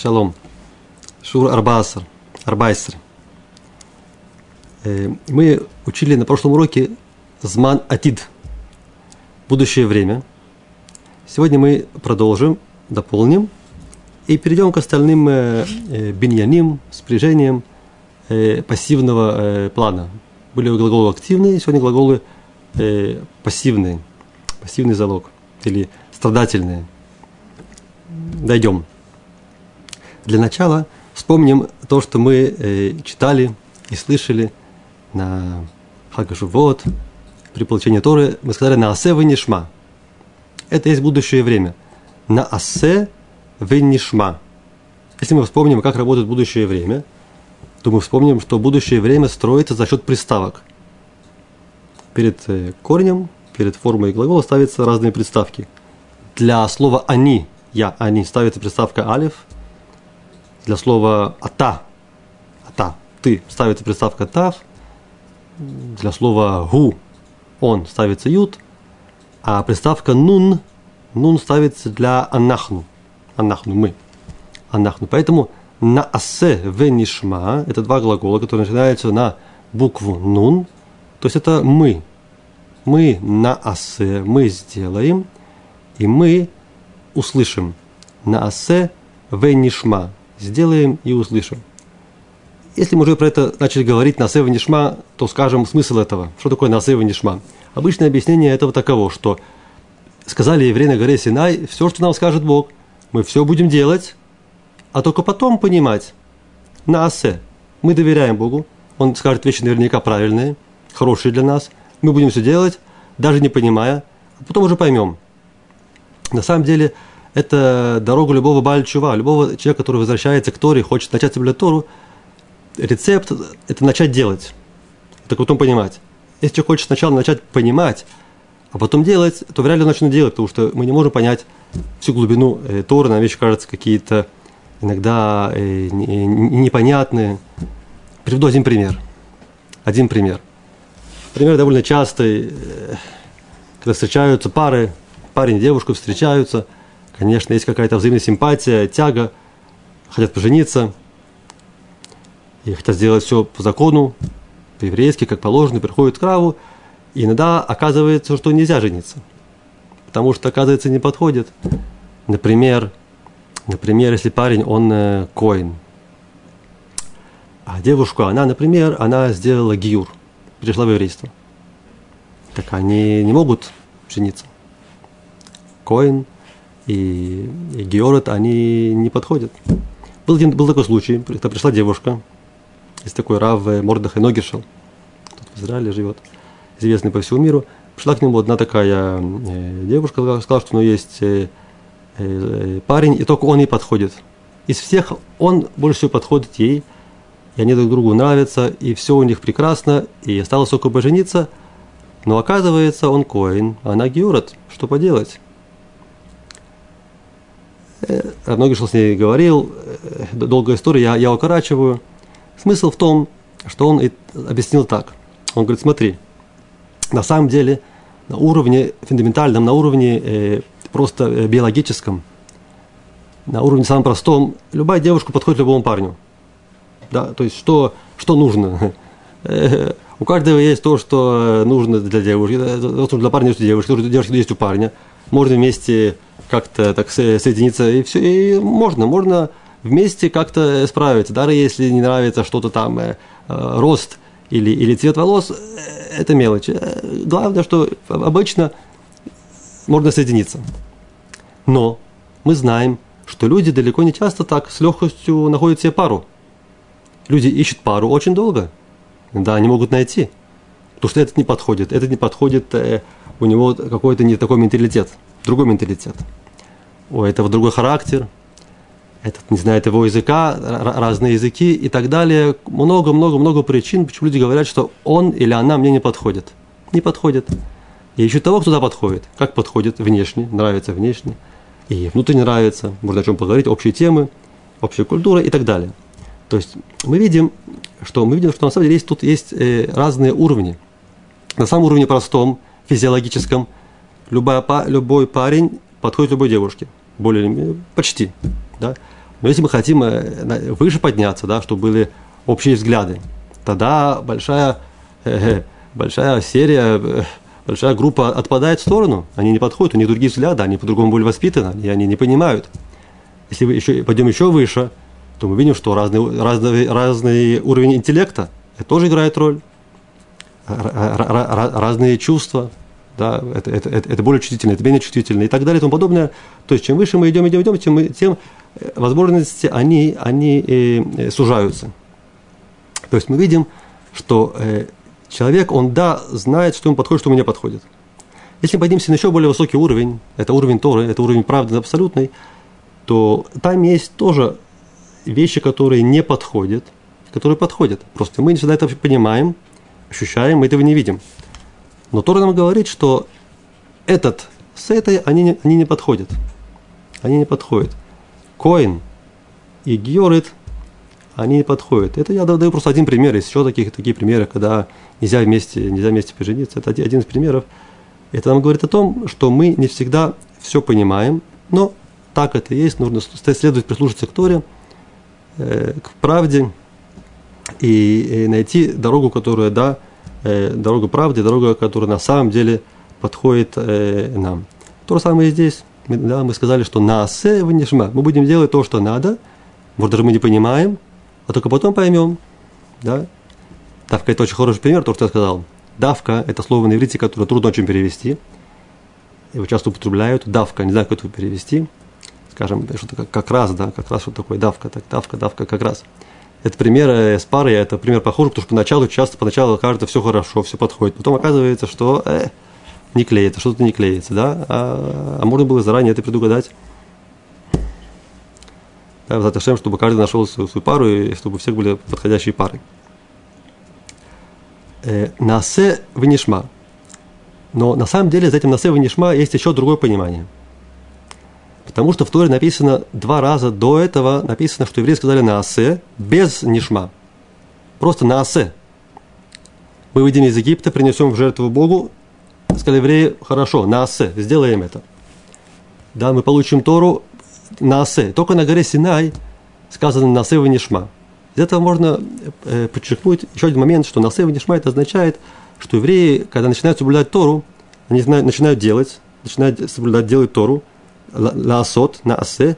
Шалом. Шур Арбасар. Арбайсер. Э, мы учили на прошлом уроке Зман Атид. Будущее время. Сегодня мы продолжим, дополним и перейдем к остальным э, э, биньяним, спряжениям пассивного плана. Были глаголы активные, сегодня глаголы пассивные, пассивный залог или страдательные. Дойдем. Для начала вспомним то, что мы э, читали и слышали на Хагашувот, при получении Торы, мы сказали на асе венишма. Это есть будущее время. На асе венишма. Если мы вспомним, как работает будущее время, то мы вспомним, что будущее время строится за счет приставок. Перед э, корнем, перед формой глагола ставятся разные приставки. Для слова «они» – «я», «они» ставится приставка «алиф», для слова «ата», «ата», «ты» ставится приставка «тав», для слова «гу», «он» ставится «ют», а приставка «нун», «нун» ставится для «анахну», «анахну», «мы», «анахну». Поэтому на «асе» «венишма» – это два глагола, которые начинаются на букву «нун», то есть это «мы», мы на асе, мы сделаем, и мы услышим. На асе венишма сделаем и услышим. Если мы уже про это начали говорить на Нишма, то скажем смысл этого. Что такое на Нишма? Обычное объяснение этого таково, что сказали евреи на горе Синай, все, что нам скажет Бог, мы все будем делать, а только потом понимать. На Асе. Мы доверяем Богу, Он скажет вещи наверняка правильные, хорошие для нас. Мы будем все делать, даже не понимая, а потом уже поймем. На самом деле, это дорога любого бальчува, любого человека, который возвращается к Торе, хочет начать соблюдать Тору, рецепт – это начать делать, это потом понимать. Если человек хочет сначала начать понимать, а потом делать, то вряд ли он начнет делать, потому что мы не можем понять всю глубину э, Торы, нам вещи кажутся какие-то иногда э, непонятные. Приведу один пример. Один пример. Пример довольно частый, э, когда встречаются пары, парень и девушка встречаются – Конечно, есть какая-то взаимная симпатия, тяга, хотят пожениться и хотят сделать все по закону, по-еврейски, как положено, приходят к Раву, и иногда оказывается, что нельзя жениться, потому что, оказывается, не подходит. Например, например если парень, он э, коин, а девушка, она, например, она сделала гиюр, пришла в еврейство. Так они не могут жениться. Коин – и, и Георет, они не подходят. Был, один, был такой случай, когда пришла девушка, есть такой Рав Мордахай Ногишел, тут в Израиле живет, известный по всему миру. Пришла к нему одна такая э, девушка, сказала, что ну, есть э, э, парень, и только он ей подходит. Из всех он больше всего подходит ей, и они друг другу нравятся, и все у них прекрасно, и осталось только бы жениться, но оказывается, он коин, а она георат, что поделать? Много что с ней говорил, э, долгая история, я, я укорачиваю. Смысл в том, что он объяснил так. Он говорит, смотри, на самом деле на уровне фундаментальном, на уровне э, просто э, биологическом, на уровне самом простом, любая девушка подходит любому парню. Да, то есть что, что нужно? У каждого есть то, что нужно для девушки, то, что для парня есть у девушки, то, что девушки есть у парня. Можно вместе как-то так соединиться, и все, и можно, можно вместе как-то справиться. Даже если не нравится что-то там, э, э рост или, или цвет волос, э, это мелочь. Э, главное, что обычно можно соединиться. Но мы знаем, что люди далеко не часто так с легкостью находят себе пару. Люди ищут пару очень долго. Да, они могут найти. Потому что этот не подходит. Этот не подходит, э, у него какой-то не такой менталитет другой менталитет. У этого другой характер, этот не знает его языка, разные языки и так далее. Много-много-много причин, почему люди говорят, что он или она мне не подходит. Не подходит. И ищут того, кто туда подходит. Как подходит внешне, нравится внешне. И внутренне нравится, можно о чем поговорить, общие темы, общая культура и так далее. То есть мы видим, что мы видим, что на самом деле есть, тут есть э, разные уровни. На самом уровне простом, физиологическом – любая, любой парень подходит любой девушке. Более почти. Да? Но если мы хотим э, выше подняться, да, чтобы были общие взгляды, тогда большая, э, большая серия, э, большая группа отпадает в сторону, они не подходят, у них другие взгляды, они по-другому были воспитаны, и они не понимают. Если мы еще, пойдем еще выше, то мы видим, что разный, разный, разный уровень интеллекта это тоже играет роль. Разные чувства, да, это, это, это, это более чувствительно, это менее чувствительно и так далее и тому подобное. То есть, чем выше мы идем, идем, идем, тем, тем э, возможности, они, они э, э, сужаются. То есть, мы видим, что э, человек, он, да, знает, что ему подходит, что ему не подходит. Если мы поднимемся на еще более высокий уровень, это уровень Торы, это уровень правды абсолютный, то там есть тоже вещи, которые не подходят, которые подходят. Просто мы не всегда это понимаем, ощущаем, мы этого не видим. Но Тора нам говорит, что этот с этой они не, они не подходят. Они не подходят. Коин и Георит, они не подходят. Это я даю просто один пример. Есть еще таких, такие примеры, когда нельзя вместе, нельзя вместе пожениться. Это один из примеров. Это нам говорит о том, что мы не всегда все понимаем, но так это и есть. Нужно следовать прислушаться к Торе, э, к правде и найти дорогу, которая, да, э, дорога правды, дорога, которая на самом деле подходит э, нам. То же самое и здесь. Да, мы сказали, что насе вынешма. Мы будем делать то, что надо. Может, даже мы не понимаем, а только потом поймем. Да? Давка – это очень хороший пример, то, что я сказал. Давка – это слово на иврите, которое трудно очень перевести. Его часто употребляют. Давка, не знаю, как это перевести. Скажем, что-то как, как раз, да, как раз что такое давка, так, давка, давка, как раз. Это пример с парой, это пример похожий, потому что поначалу часто поначалу кажется все хорошо, все подходит. Потом оказывается, что э, не клеится, что-то не клеится, да, а, а можно было заранее это предугадать. Да, Заташем, чтобы каждый нашел свою, свою пару и чтобы у всех были подходящие пары. Э, насе вынешма. Но на самом деле за этим насе вынешма есть еще другое понимание – Потому что в Торе написано два раза до этого, написано, что евреи сказали на асе без нишма. Просто на асе. Мы выйдем из Египта, принесем в жертву Богу. Сказали евреи, хорошо, на асе, сделаем это. Да, мы получим Тору на асе. Только на горе Синай сказано на асе нишма. Из этого можно э, подчеркнуть еще один момент, что на асе нишма это означает, что евреи, когда начинают соблюдать Тору, они начинают делать, начинают соблюдать, делать Тору – лаасот, на асе,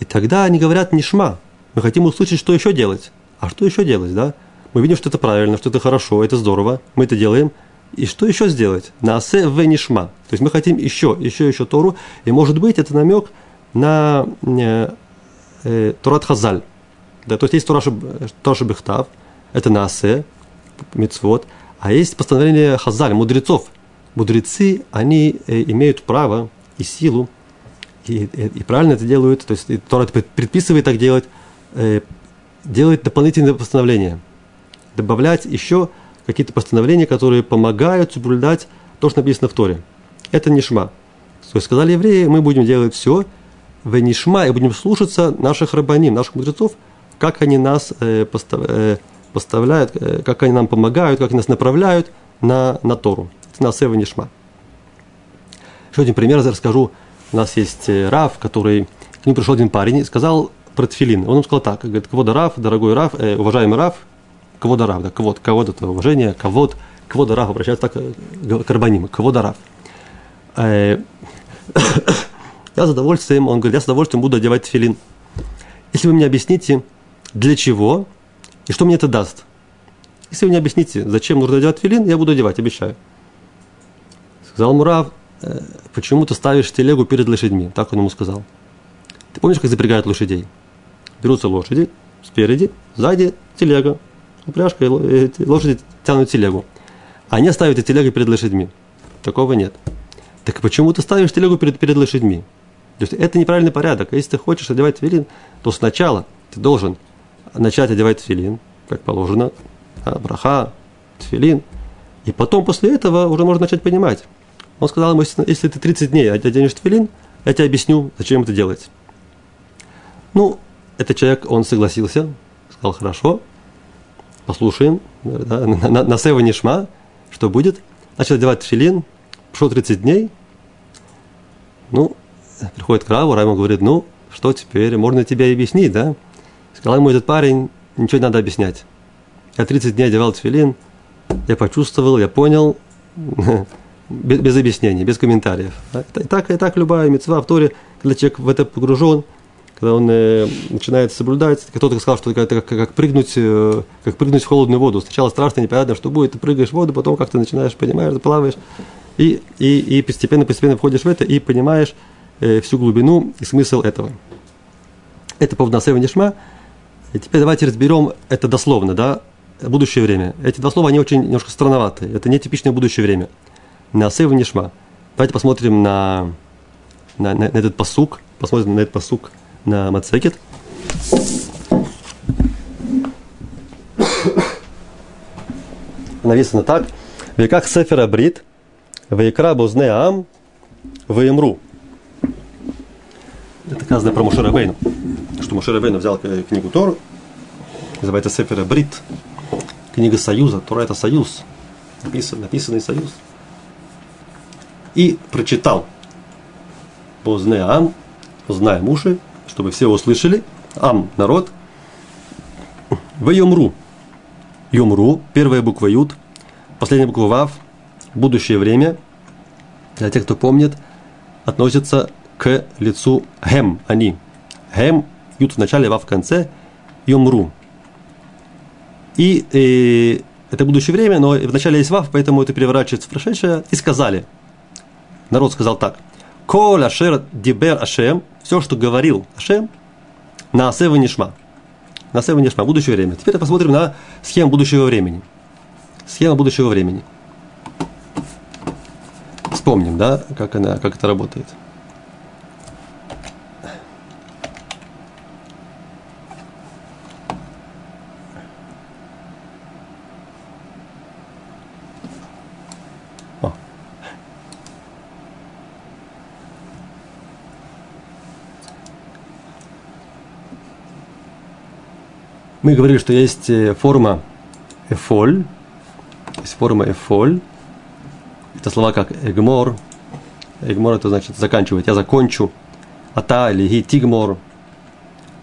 и тогда они говорят нишма. Мы хотим услышать, что еще делать. А что еще делать, да? Мы видим, что это правильно, что это хорошо, это здорово, мы это делаем. И что еще сделать? На асе в нишма. То есть мы хотим еще, еще, еще Тору. И может быть это намек на э, э, Торат Хазаль. Да, то есть есть Тора Бехтав, это на асе, мицвод, а есть постановление Хазаль, мудрецов. Мудрецы, они э, имеют право и силу и, и, правильно это делают, то есть Тора предписывает так делать, э, делает дополнительные постановления, добавлять еще какие-то постановления, которые помогают соблюдать то, что написано в Торе. Это нишма. То есть сказали евреи, мы будем делать все в нишма и будем слушаться наших рабаним, наших мудрецов, как они нас э, постав, э, поставляют, э, как они нам помогают, как они нас направляют на, на Тору. Это на Сева Нишма. Еще один пример я расскажу у нас есть э, Раф, который к нему пришел один парень и сказал про тфилин. Он ему сказал так, говорит, кого да Раф, дорогой Раф, э, уважаемый Раф, кого да Раф, да, кого кого это уважение, кого кого да Раф, обращается так э, к Арбаним, кого да Раф. Э, я с удовольствием, он говорит, я с удовольствием буду одевать тфилин. Если вы мне объясните, для чего и что мне это даст. Если вы мне объясните, зачем нужно одевать филин, я буду одевать, обещаю. Сказал Мурав, почему ты ставишь телегу перед лошадьми? Так он ему сказал. Ты помнишь, как запрягают лошадей? Берутся лошади, спереди, сзади телега, упряжка, и лошади тянут телегу. Они ставят телегу перед лошадьми. Такого нет. Так почему ты ставишь телегу перед, перед лошадьми? То есть это неправильный порядок. Если ты хочешь одевать филин, то сначала ты должен начать одевать филин, как положено, браха, тфилин, и потом после этого уже можно начать понимать, он сказал ему, если ты 30 дней оденешь тфилин, я тебе объясню, зачем это делать. Ну, этот человек, он согласился, сказал, хорошо, послушаем, да, на, на, на Сева что будет. Начал одевать тфилин, прошло 30 дней, ну, приходит к Раву, Рав ему говорит, ну, что теперь? Можно тебе объяснить, да? Сказал ему этот парень, ничего не надо объяснять. Я 30 дней одевал тфилин, я почувствовал, я понял, без, без объяснений, без комментариев. И так, и так любая мецва в Торе, когда человек в это погружен, когда он э, начинает соблюдать, кто-то сказал, что это как, как, прыгнуть, э, как прыгнуть в холодную воду. Сначала страшно, непонятно, что будет, ты прыгаешь в воду, потом как ты начинаешь, понимаешь, плаваешь, и, и, и постепенно, постепенно входишь в это и понимаешь э, всю глубину и смысл этого. Это по Насева Нишма. И теперь давайте разберем это дословно, да, будущее время. Эти два слова, они очень немножко странноваты. Это не типичное будущее время. Насева Нишма. Давайте посмотрим на, на, на, на этот посук, посмотрим на этот посук на Мацекет. Написано так. В веках Сефера Брит, Вейкра Бузне Ам, Веймру. Это сказано про Мушера Бейну. Что Мушера Бейну взял книгу Тору, называется Сефера Брит, книга Союза. Тора это союз, написан, написанный союз. И прочитал Бузне Ам, узнаем уши, чтобы все услышали. Ам – народ. В Йомру. Йомру, первая буква Ют, последняя буква Вав, будущее время, для тех, кто помнит, относится к лицу Хем, они. Хем, Ют в начале, Вав в конце, Йомру. И, и это будущее время, но в начале есть Вав, поэтому это переворачивается в прошедшее. И сказали. Народ сказал так. Кол Ашер Дибер Ашем, все, что говорил Ашем, на Асева Нишма. На Асева Нишма, будущее время. Теперь посмотрим на схему будущего времени. Схема будущего времени. Вспомним, да, как, она, как это работает. Мы говорили, что есть э, форма эфоль, есть форма эфоль. Это слова как эгмор. Эгмор это значит заканчивать. Я закончу. Ата или ги тигмор.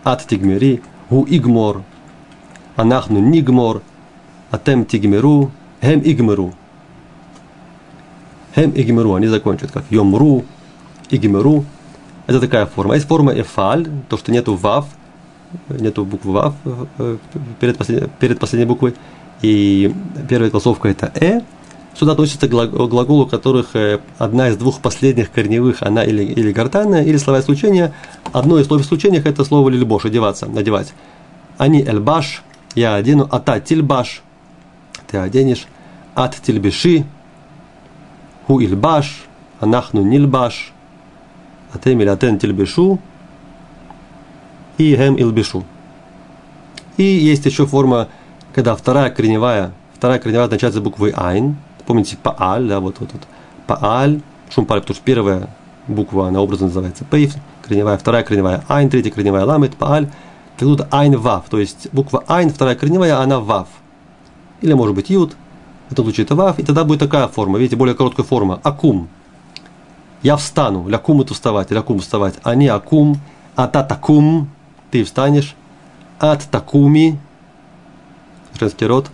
Ат тигмери. Гу игмор. Анахну нигмор. Атем тигмеру. Хем игмеру. Хем игмеру. Они закончат как йомру. Игмеру. Это такая форма. Есть форма эфаль, то, что нету вав – нету буквы э, перед, послед... перед последней буквой, и первая голосовка это Э. Сюда относится к глаголу, у которых э, одна из двух последних корневых, она или, или гортанная, или слова исключения. Одно из слов исключения – это слово лильбош, одеваться, надевать. Они эльбаш, я одену, ата тильбаш, ты оденешь, ат тильбеши, ху ильбаш, анахну нильбаш, атем или атен тильбешу, и гем илбишу. И есть еще форма, когда вторая корневая, вторая корневая начинается буквой айн. Помните, пааль, да, вот, вот, вот. Пааль, шум паль, потому что первая буква, она образно называется пейф, корневая, вторая корневая айн, третья корневая ламет, пааль. И тут айн вав, то есть буква айн, вторая корневая, она вав. Или может быть ют, в этом случае это вав, и тогда будет такая форма, видите, более короткая форма, акум. Я встану, лякум это вставать, лякум вставать, а не акум, а татакум, ты встанешь, от такуми, женский род,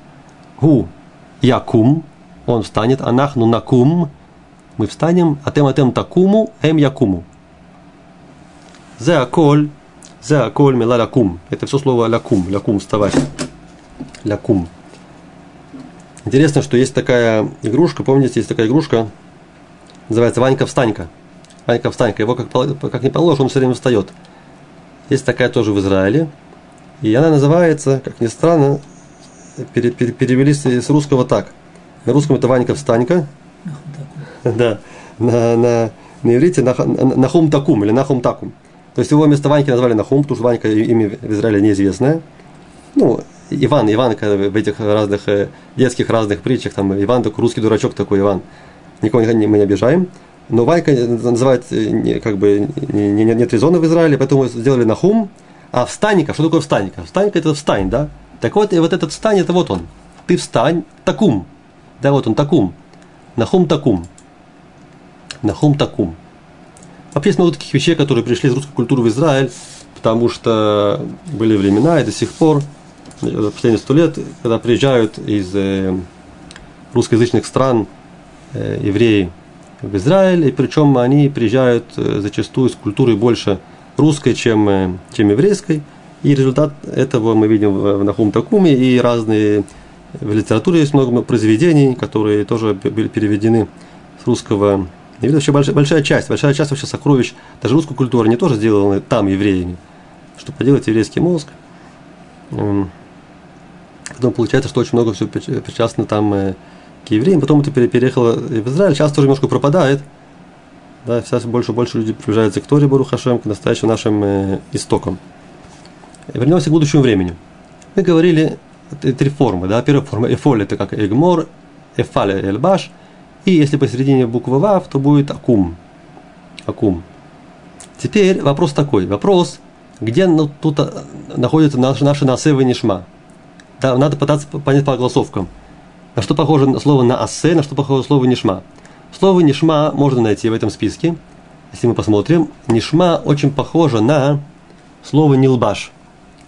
гу якум, он встанет, анахну накум, мы встанем, атем атем такуму, эм якуму. Зе аколь, зе аколь мила лякум. Это все слово лякум, лякум, вставать. Лякум. Интересно, что есть такая игрушка, помните, есть такая игрушка, называется Ванька Встанька. Ванька Встанька. Его как, как не положишь, он все время встает. Есть такая тоже в Израиле. И она называется, как ни странно, пере, пере, перевели с, с русского так. На русском это Ванька Встанька. Да. На, на, на иврите Нахум Такум или Нахум Такум. То есть его вместо Ваньки назвали Нахум, потому что Ванька имя в Израиле неизвестное. Ну, Иван, Иван, в этих разных э, детских разных притчах, там Иван такой русский дурачок такой Иван. Никого мы не обижаем. Но Вайка называют, э, как бы, не, не, нет резона в Израиле, поэтому сделали Нахум. А встаника, что такое встаника? Встаника это встань, да? Так вот, и вот этот встань, это вот он. Ты встань, такум. Да, вот он, такум. Нахум такум. Нахум такум. Вообще есть много таких вещей, которые пришли из русской культуры в Израиль, потому что были времена и до сих пор, последние сто лет, когда приезжают из э, русскоязычных стран э, евреи в Израиль, и причем они приезжают э, зачастую с культурой больше русской, чем, чем еврейской, и результат этого мы видим в Нахум Такуме, и разные в литературе есть много произведений, которые тоже были переведены с русского и вообще большая, большая часть, большая часть вообще сокровищ, даже русской культуры, не тоже сделаны там евреями. Что поделать еврейский мозг. Эм, потом получается, что очень много все причастно там э, к евреям. Потом это переехало в Израиль, сейчас тоже немножко пропадает. Да, сейчас больше и больше людей приближаются к Торе Бару Хашем, к настоящим нашим э, истокам. Вернемся к будущему времени. Мы говорили три формы. Да? Первая форма эфоль это как эгмор, эфаль эльбаш – и если посередине буквы Вав, то будет Акум. Акум. Теперь вопрос такой. Вопрос, где ну, тут а, находятся наши, наши насевы нишма. Да, надо пытаться понять по голосовкам. На что похоже слово на асе, на что похоже слово нишма. Слово нишма можно найти в этом списке. Если мы посмотрим, нишма очень похоже на слово нилбаш.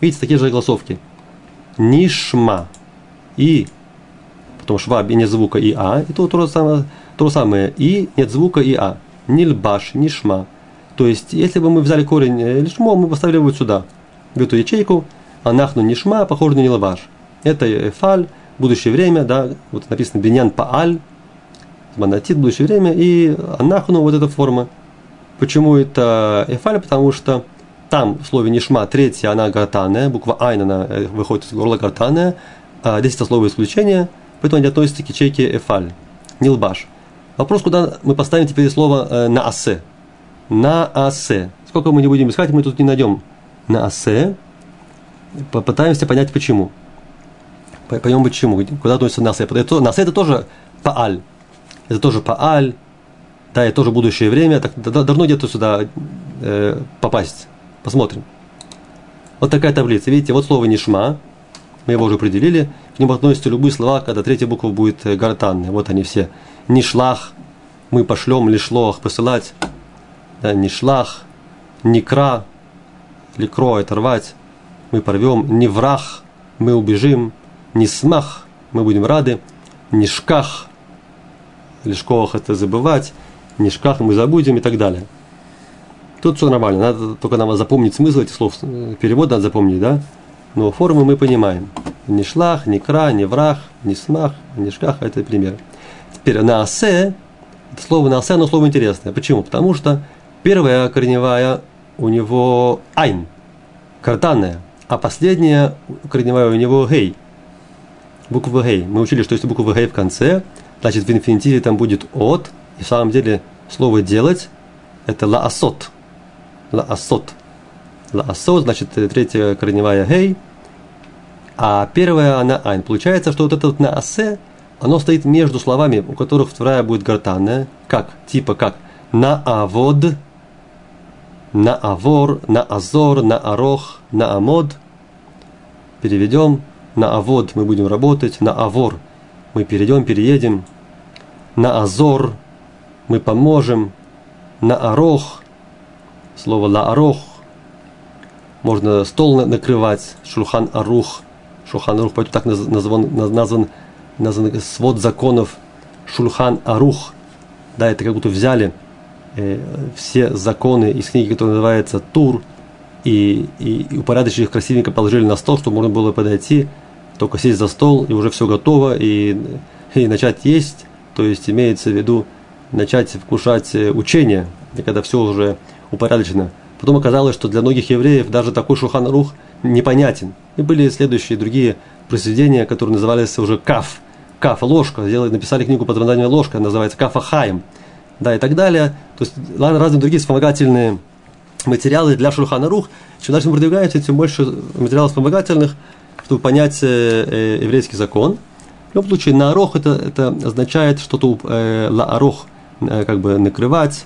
Видите, такие же голосовки. Нишма. И Потом швабе нет звука и а, и то, то, же самое, то же самое и нет звука и а. Нильбаш, нишма. То есть, если бы мы взяли корень э, лишмо, мы поставили вот сюда, в эту ячейку, анахну нишма, похоже на нилбаш. Это фаль, будущее время, да, вот написано биньян пааль, монотит, будущее время, и анахну, вот эта форма. Почему это эфаль? Потому что там в слове нишма третья, она гортанная, буква айн, она э, выходит из горла гортанная, а здесь это слово исключение – поэтому они относятся к ячейке эфаль, нилбаш. Вопрос, куда мы поставим теперь слово э, на асе. На асе. Сколько мы не будем искать, мы тут не найдем. На асе. Попытаемся понять, почему. Поймем, почему. Куда относится на асе. На асе это тоже пааль. Это тоже пааль. Да, это тоже будущее время. Так, давно где-то сюда э, попасть. Посмотрим. Вот такая таблица. Видите, вот слово нишма мы его уже определили, к нему относятся любые слова, когда третья буква будет э, гортанной. Вот они все. Нишлах, мы пошлем, лишлох, посылать. Да, нишлах, никра, ликро, оторвать, мы порвем. Не враг, мы убежим. Не смах, мы будем рады. Не шках, лишкох это забывать. Не шках мы забудем и так далее. Тут все нормально, надо только нам запомнить смысл этих слов. Э, перевод надо запомнить, да? Но формы мы понимаем. Ни шлах, ни кра, ни врах, ни смах, ни шках – это пример. Теперь на асе, слово на асе, оно слово интересное. Почему? Потому что первая корневая у него айн, картанная, а последняя корневая у него гей, буква гей. Мы учили, что если буква гей в конце, значит в инфинитиве там будет от, и в самом деле слово делать – это лаасот. Лаасот. Лаасот, значит, третья корневая гей, а первая она айн. Получается, что вот это вот на оно стоит между словами, у которых вторая будет гортанная, как, типа как на авод, на авор, на азор, на арох, на амод. Переведем на авод мы будем работать, на авор мы перейдем, переедем, на азор мы поможем, на арох, слово ла арох можно стол накрывать, шулхан арух, шулхан арух, поэтому так назван, назван, назван свод законов. Шулхан арух, да, это как будто взяли э, все законы из книги, которая называется Тур, и, и, и упорядочили их красивенько, положили на стол, чтобы можно было подойти, только сесть за стол, и уже все готово, и, и начать есть, то есть имеется в виду начать вкушать э, учение, когда все уже упорядочено – Потом оказалось, что для многих евреев даже такой Шухан Рух непонятен. И были следующие другие произведения, которые назывались уже Каф. Каф, ложка. Сделали, написали книгу под названием «Ложка», называется Кафа Хаим. Да, и так далее. То есть разные другие вспомогательные материалы для Шульхана Рух. Чем дальше мы продвигаемся, тем больше материалов вспомогательных, чтобы понять э, э, еврейский закон. В любом случае, на арох это, это означает что-то э, ла арох, э, как бы накрывать,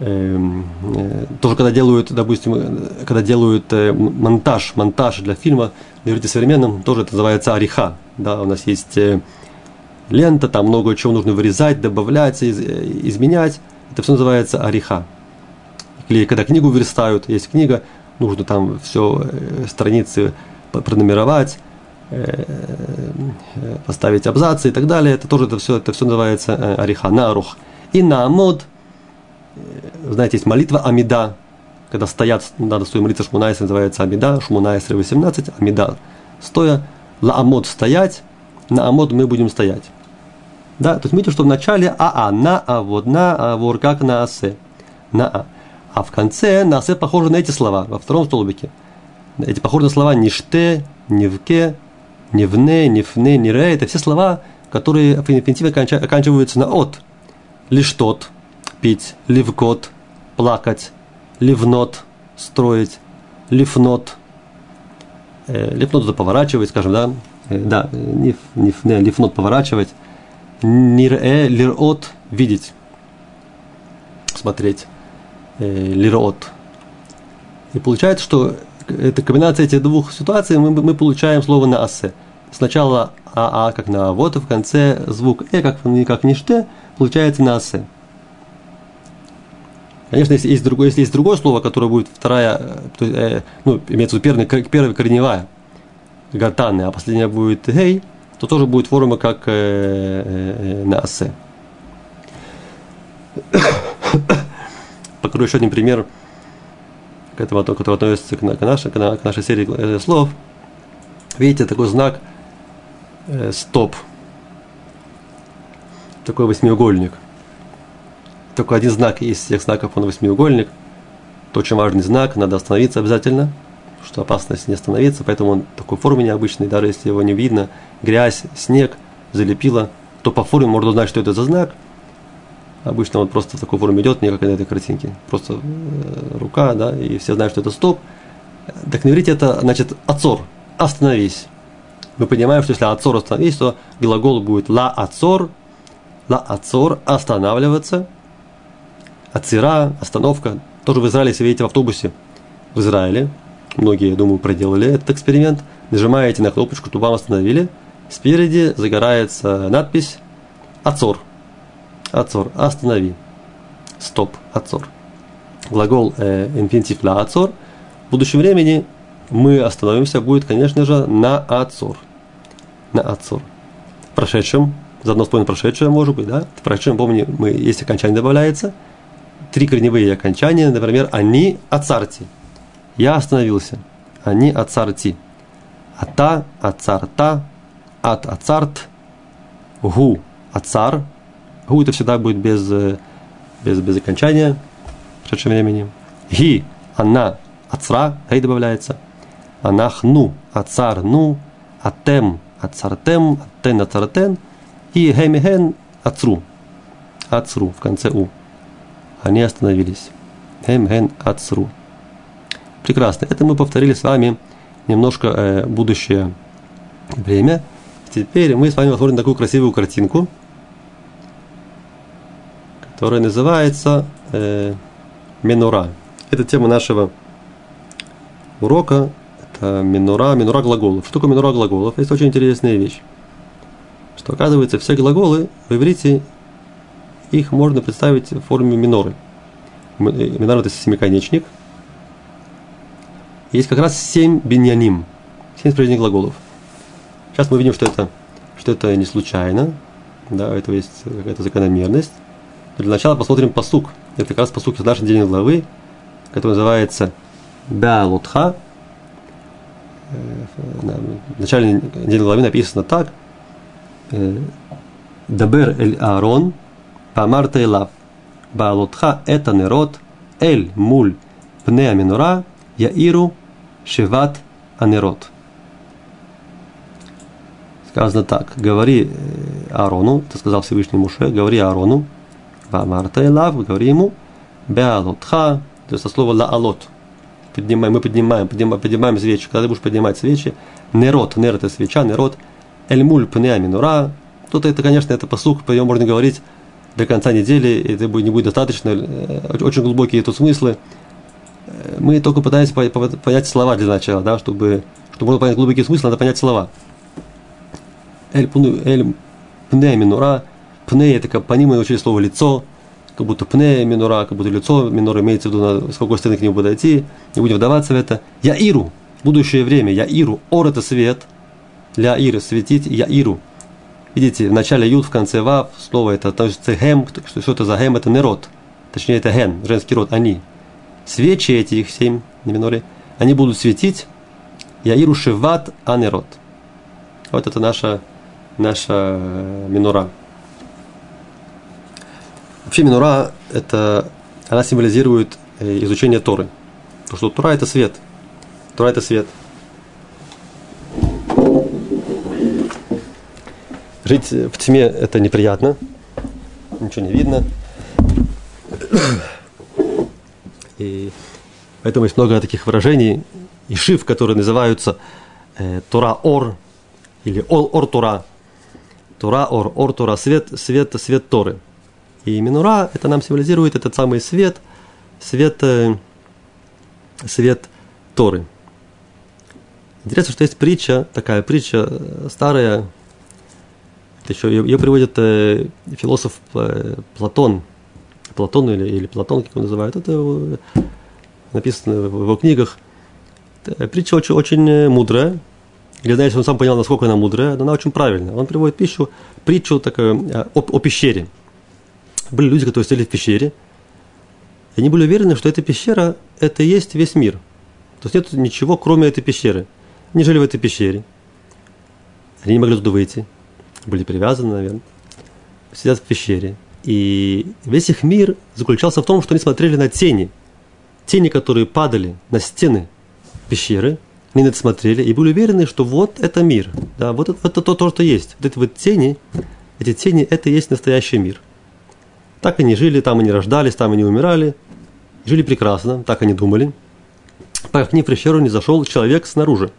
Эм, э, тоже когда делают, допустим, когда делают э, монтаж, монтаж для фильма, на иврите тоже это называется ариха. Да, у нас есть э, лента, там много чего нужно вырезать, добавлять, из, изменять. Это все называется ариха. Или когда книгу верстают, есть книга, нужно там все э, страницы пронумеровать, э, э, поставить абзацы и так далее. Это тоже это все, это все называется ариха, нарух. И на амод, знаете, есть молитва Амида, когда стоят, надо стоя молиться Шмунайс, называется Амида, Шмунайс 18, Амида, стоя, ла амод стоять, на амод мы будем стоять. Да, то есть видите, что в начале аа, на а, вот на а, вор, как на асе, на а. А в конце на асе похоже на эти слова, во втором столбике. Эти похожи на слова ниште, невке, невне, нифне, нире. Это все слова, которые в инфинитиве оканчиваются на от. Лишь тот, пить, ливкот, плакать, ливнот, строить, лифнот. Э, лифнот это поворачивать, скажем, да, э, да, ниф, нифне, лифнот поворачивать Нирэ, лирот, видеть, смотреть, э, лирот. И получается, что это комбинация этих двух ситуаций, мы, мы получаем слово на асе. Сначала АА как на вот, и в конце звук Э как, как ниште, получается на асе. Конечно, если есть другое, если есть другое слово, которое будет вторая, то, э, ну, имеется в виду первая, первая корневая, гортанная, а последняя будет гей, то тоже будет форма как э, э, на асе. Покажу еще один пример к этому, который относится к, к, нашей, к нашей серии э, слов. Видите, такой знак э, стоп. Такой восьмиугольник. Только один знак из всех знаков, он восьмиугольник. Это очень важный знак, надо остановиться обязательно – что опасность не остановиться, поэтому он такой формы необычной, даже если его не видно, грязь, снег залепило, то по форме можно узнать, что это за знак. Обычно он просто в такой форме идет, не как на этой картинке. Просто э, рука, да, и все знают, что это стоп. Так на иврите это значит отцор, остановись. Мы понимаем, что если отцор остановись, то глагол будет ла отцор, ла отцор, останавливаться, ацира, остановка. Тоже в Израиле, если видите в автобусе в Израиле, многие, я думаю, проделали этот эксперимент. Нажимаете на кнопочку, то вам остановили. Спереди загорается надпись «Ацор». «Ацор» – «Останови». «Стоп» – «Ацор». Глагол э, инфинитив «ла ацор» в будущем времени мы остановимся будет, конечно же, на «Ацор». На «Ацор». В прошедшем, заодно вспомним прошедшее, может быть, да? В прошедшем, помни, мы, есть окончание добавляется, три корневые окончания, например, «они ацарти», я остановился. Они ацарти. Ата, ацарта, от ацарт, гу, ацар. Гу это всегда будет без, без, без окончания в прошедшем времени. Ги, она, ацра, гей добавляется. Анахну, ацар, ну, атем, ацартем, аттен, ацартен. И гемихен, ацру. Ацру в конце у. Они остановились. Гемхен, ацру. Прекрасно. Это мы повторили с вами немножко э, будущее время. Теперь мы с вами посмотрим такую красивую картинку, которая называется э, Менура. Это тема нашего урока. Это Менура, Менура глаголов. Что такое Менура глаголов? Это очень интересная вещь. Что оказывается, все глаголы в иврите, их можно представить в форме миноры. Минор это семиконечник – есть как раз семь биньяним, семь справедливых глаголов. Сейчас мы видим, что это, что это не случайно, да, у этого есть какая-то закономерность. Для начала посмотрим посук. Это как раз посук из нашей недельной главы, который называется. Э, в начале недельной главы написано так. «Э, Дабер эль Аарон, Памарта Элав, Баалутха это нерот, эль муль пне аминура, Яиру Шиват Анерот. Сказано так, говори э, Аарону, ты сказал Всевышний Муше, говори Аарону, Вамарта Элав, говори ему, Беалотха, то есть слово лаалот. Поднимаем, мы поднимаем, поднимаем, поднимаем свечи. Когда ты будешь поднимать свечи, нерот, нер это свеча, нерот, эльмуль пнеа минура. Тут это, конечно, это посук, по нему можно говорить до конца недели, и это не будет достаточно, э, очень глубокие тут смыслы мы только пытаемся понять слова для начала, да, чтобы, чтобы можно понять глубокий смысл, надо понять слова. Эль, эль пне минура, пне это как по ним мы учили слово лицо, как будто пне минура, как будто лицо минора имеется в виду, на, с какой стороны к нему подойти, не будем вдаваться в это. Я иру, будущее время, я иру, ор это свет, ля иры, светить, я иру. Видите, в начале ют, в конце вав, слово это, то есть гем, что, что это за гем, это нерод, точнее это ген, женский род, они. Свечи эти, их семь на миноре, они будут светить, я иру шиват, а нерод. Вот это наша, наша минора. Вообще минура это она символизирует э, изучение Торы. Потому что Тора это свет. Тора это свет. Жить в тьме это неприятно. Ничего не видно. И поэтому есть много таких выражений и шиф, которые называются э, Тора Ор или Ол Ор Тора. Тора Ор, Ор Тора, свет, свет, свет Торы. И минура это нам символизирует этот самый свет, свет, э, свет Торы. Интересно, что есть притча, такая притча э, старая, еще, ее, приводит э, философ э, Платон, Платон или, или Платон, как его называют, это его, написано в его книгах. Это притча очень, очень мудрая, или знаете, он сам понял, насколько она мудрая, но она очень правильная. Он приводит пищу, притчу такую, о, о пещере – были люди, которые сидели в пещере, и они были уверены, что эта пещера – это и есть весь мир. То есть нет ничего, кроме этой пещеры. Они жили в этой пещере. Они не могли туда выйти. Были привязаны, наверное. Сидят в пещере. И весь их мир заключался в том, что они смотрели на тени. Тени, которые падали на стены пещеры. Они на это смотрели и были уверены, что вот это мир. Да, вот это, это то, то, что есть. Вот эти вот тени, эти тени – это и есть настоящий мир. Так они жили, там они рождались, там они умирали. Жили прекрасно, так они думали. Пока к ним в пещеру не зашел человек снаружи.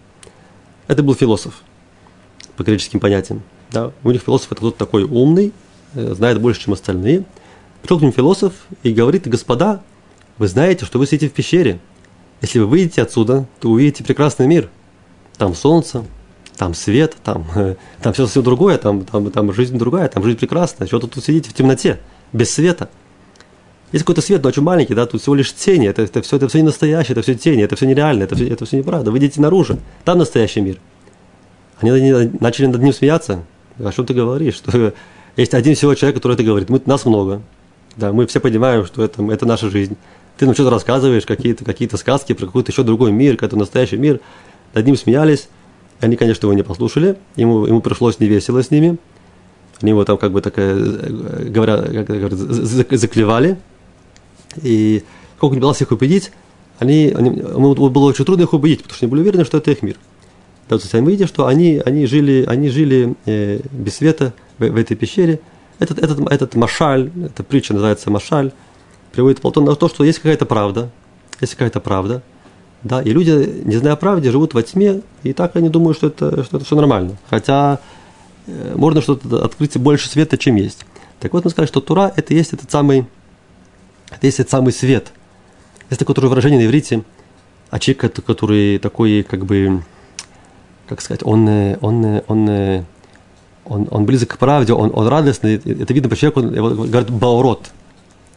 Это был философ, по греческим понятиям. Да? У них философ это кто-то такой умный, э, знает больше, чем остальные. Пришел к ним философ и говорит, господа, вы знаете, что вы сидите в пещере. Если вы выйдете отсюда, то увидите прекрасный мир. Там солнце, там свет, там, там все совсем другое, там, там, там жизнь другая, там жизнь прекрасная. Чего тут сидите в темноте? Без света. Есть какой-то свет, но очень маленький, да, тут всего лишь тени, это, это, все, это все не настоящее, это все тени, это все нереально, это все, это все неправда. Вы идите наружу, там настоящий мир. Они начали над ним смеяться. О чем ты говоришь? Что есть один всего человек, который это говорит. Мы, нас много. Да, мы все понимаем, что это, это наша жизнь. Ты нам что-то рассказываешь, какие-то какие сказки про какой-то еще другой мир, какой-то настоящий мир. Над ним смеялись. Они, конечно, его не послушали. Ему, ему пришлось невесело с ними. Они его там как бы такая, э, говоря, как говорят, заклевали. И сколько не пытался их убедить, они, они, ему было очень трудно их убедить, потому что они были уверены, что это их мир. Да, то есть они видят, что они, они жили, они жили э, без света в, в этой пещере. Этот, этот, этот машаль, эта притча называется машаль, приводит Платон на то, что есть какая-то правда, есть какая-то правда, да, и люди, не зная о правде, живут во тьме, и так они думают, что это, что это все нормально. Хотя можно что-то открыть больше света, чем есть. Так вот, мы сказали, что Тура – это есть этот самый, это есть этот самый свет. Есть такое выражение на иврите, а человек, который такой, как бы, как сказать, он, э, он, э, он, он, он близок к правде, он, он радостный, это видно по человеку, он говорит Баурот,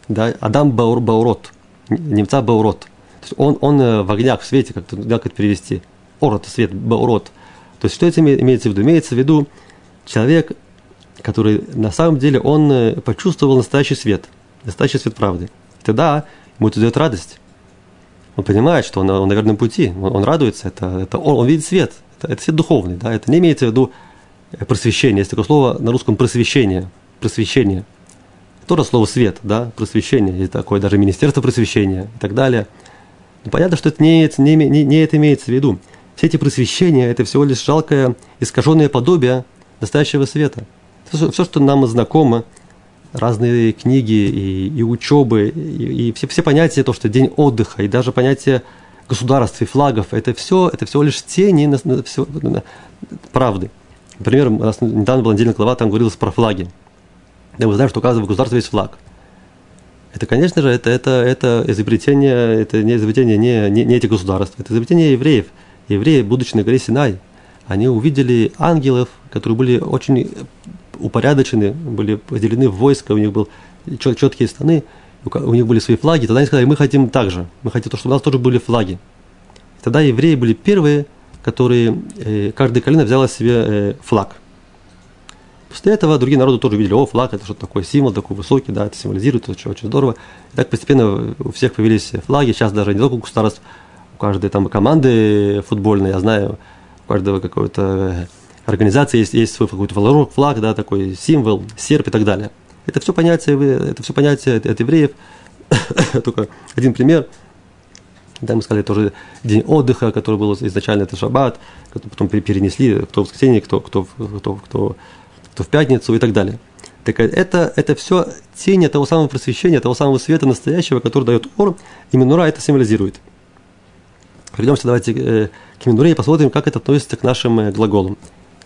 да, Адам Баур, Баурот, немца Баурот. То есть он, он в огнях, в свете, как-то, как это перевести, Орот, свет, Баурот. То есть что это имеется в виду? Имеется в виду, человек, который на самом деле он э, почувствовал настоящий свет, настоящий свет правды. И тогда ему это дает радость. Он понимает, что он, он на верном пути, он, он радуется, это, это он, он видит свет, это, это свет духовный, да, это не имеется в виду э, просвещение, есть такое слово на русском просвещение, просвещение. Тоже слово свет, да, просвещение, есть такое даже министерство просвещения и так далее. Но понятно, что это не, не, не, не это имеется в виду. Все эти просвещения – это всего лишь жалкое искаженное подобие настоящего света. Все, все что нам знакомо, разные книги и, и учебы, и, и все, все понятия, то, что день отдыха, и даже понятие государств и флагов, это все, это всего лишь тени на, на, все, на, правды. Например, у нас недавно была недельная глава, там говорилось про флаги. Да, мы знаем, что у каждого государства есть флаг. Это, конечно же, это, это, это изобретение, это не изобретение не, не, не этих государств, это изобретение евреев. Евреи, будучи на горе Синай, они увидели ангелов, которые были очень упорядочены, были поделены в войска, у них был чет, четкие страны, у них были свои флаги, тогда они сказали, мы хотим так же, мы хотим, чтобы у нас тоже были флаги. И тогда евреи были первые, которые, э, каждое колено взяло себе э, флаг. После этого другие народы тоже видели, о, флаг, это что-то такое, символ такой высокий, да, это символизирует, это очень, очень здорово. И так постепенно у всех появились флаги, сейчас даже не только у государств, у каждой там команды футбольной, я знаю, каждого какой-то э, организации есть, есть свой какой-то флаг, да, такой символ, серп и так далее. Это все понятие, это все понятие от евреев. Только один пример. Да, мы сказали, тоже день отдыха, который был изначально это шаббат, потом перенесли, кто в воскресенье, кто, кто, кто, кто, кто в пятницу и так далее. Так это, это все тень того самого просвещения, того самого света настоящего, который дает Ор, и Минура это символизирует. Придемся давайте э, к Минуре и посмотрим, как это относится к нашим э, глаголам.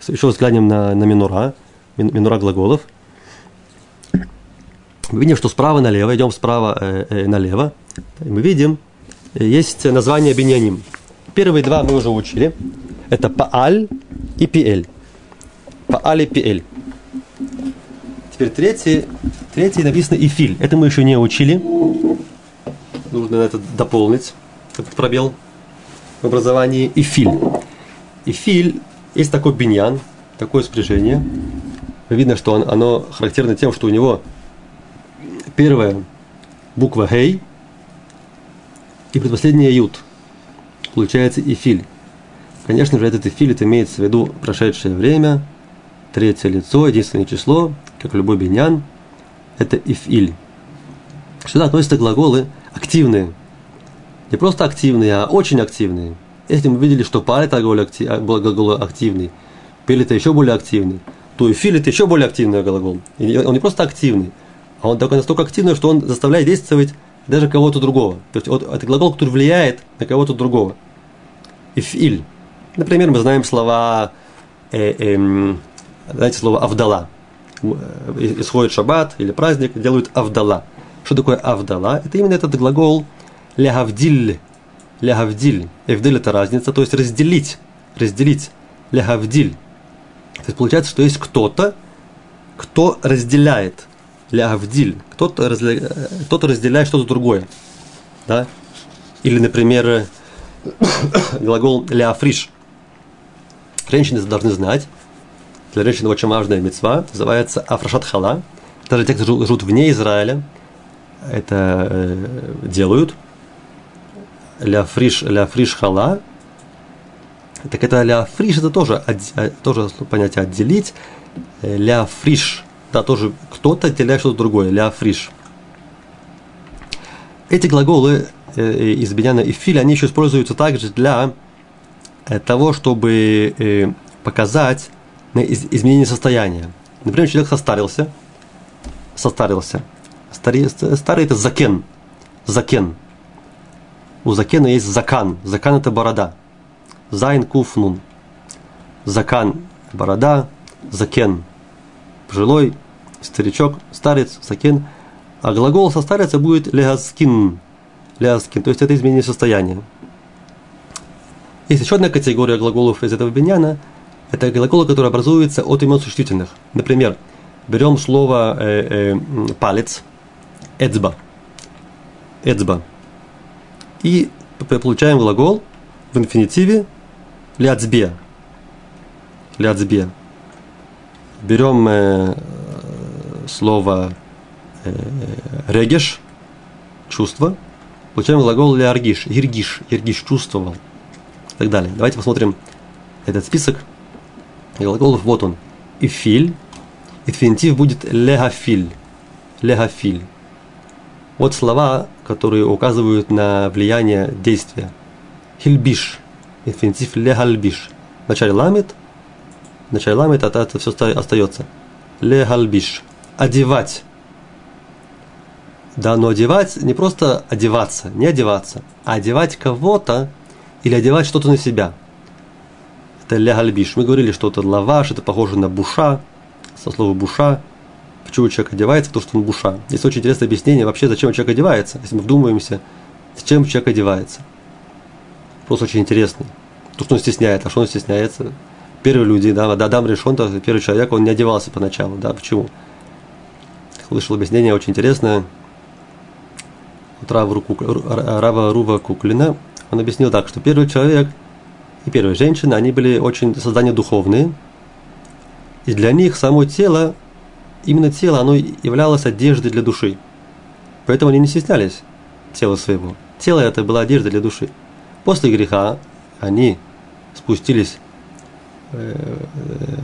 Еще взглянем на, на Минура, Минура глаголов – мы видим, что справа налево, идем справа э, налево, мы видим, есть название Беняним. Первые два мы уже учили. Это Пааль и Пиэль. Пааль и Пиэль. Теперь третий, третий написано Ифиль. Это мы еще не учили. Нужно это дополнить, этот пробел в образовании. Ифиль. Ифиль, есть такой биньян, такое спряжение. Видно, что он, оно характерно тем, что у него Первая буква Хей и предпоследняя Ют. Получается Ифиль. Конечно же, этот Ифиль это имеется в виду прошедшее время, третье лицо, единственное число, как любой биньян, это Ифиль. Сюда относятся глаголы активные. Не просто активные, а очень активные. Если мы видели, что пар это глагол, актив, глагол активный, это еще более активный, то Ифиль это еще более активный глагол. он не просто активный, а он такой настолько активный, что он заставляет действовать даже кого-то другого. То есть вот, это глагол, который влияет на кого-то другого. Ифиль. Например, мы знаем слова, э, э, знаете, слово авдала. Э, исходит шаббат или праздник, делают авдала. Что такое авдала? Это именно этот глагол лягавдиль. Лягавдиль. Эвдиль это разница, то есть разделить. Разделить. Лягавдиль. То есть получается, что есть кто-то, кто разделяет лявдиль. Кто-то, разля... кто разделяет что-то другое. Да? Или, например, глагол ляфриш. Женщины должны знать, для женщин очень важная мецва, называется афрашат хала. Даже те, кто живут вне Израиля, это э, делают. Ляфриш, ляфриш хала. Так это ляфриш, это тоже, э, тоже понятие отделить. Э, ляфриш да, тоже кто-то отделяет что-то другое, ля фриш. Эти глаголы э, из Беняна и Филя, они еще используются также для э, того, чтобы э, показать из, изменение состояния. Например, человек состарился, состарился. Старый, старый это закен, закен. У закена есть закан. Закан это борода. Зайн куфнун. Закан – борода, закен – пожилой, старичок, старец, сакен. А глагол состариться будет легаскин. Легаскин, то есть это изменение состояния. Есть еще одна категория глаголов из этого биньяна. Это глаголы, которые образуются от имен существительных. Например, берем слово э, э, палец, эцба, эцба, и получаем глагол в инфинитиве ляцбе, ляцбе. Берем э, слово э, регеш, чувство, получаем глагол ляргиш, иргиш, иргиш, чувствовал и так далее. Давайте посмотрим этот список глаголов. Вот он. Ифиль. Инфинитив будет легафиль. Легафиль. Вот слова, которые указывают на влияние действия. Хильбиш. Инфинитив легальбиш. В начале ламит. В начале ламит, а это все остается. Легальбиш одевать. Да, но одевать не просто одеваться, не одеваться, а одевать кого-то или одевать что-то на себя. Это лягальбиш. Мы говорили, что это лаваш, это похоже на буша, со слова буша. Почему человек одевается? Потому что он буша. Есть очень интересное объяснение вообще, зачем человек одевается. Если мы вдумаемся, зачем человек одевается. Просто очень интересный. То, что он стесняет. А что он стесняется? Первые люди, да, Адам решен, первый человек, он не одевался поначалу. Да, почему? слышал объяснение очень интересное от Рава, Рава Рува Куклина. Он объяснил так, что первый человек и первая женщина, они были очень создания духовные. И для них само тело, именно тело, оно являлось одеждой для души. Поэтому они не стеснялись тела своего. Тело это была одежда для души. После греха они спустились э, э,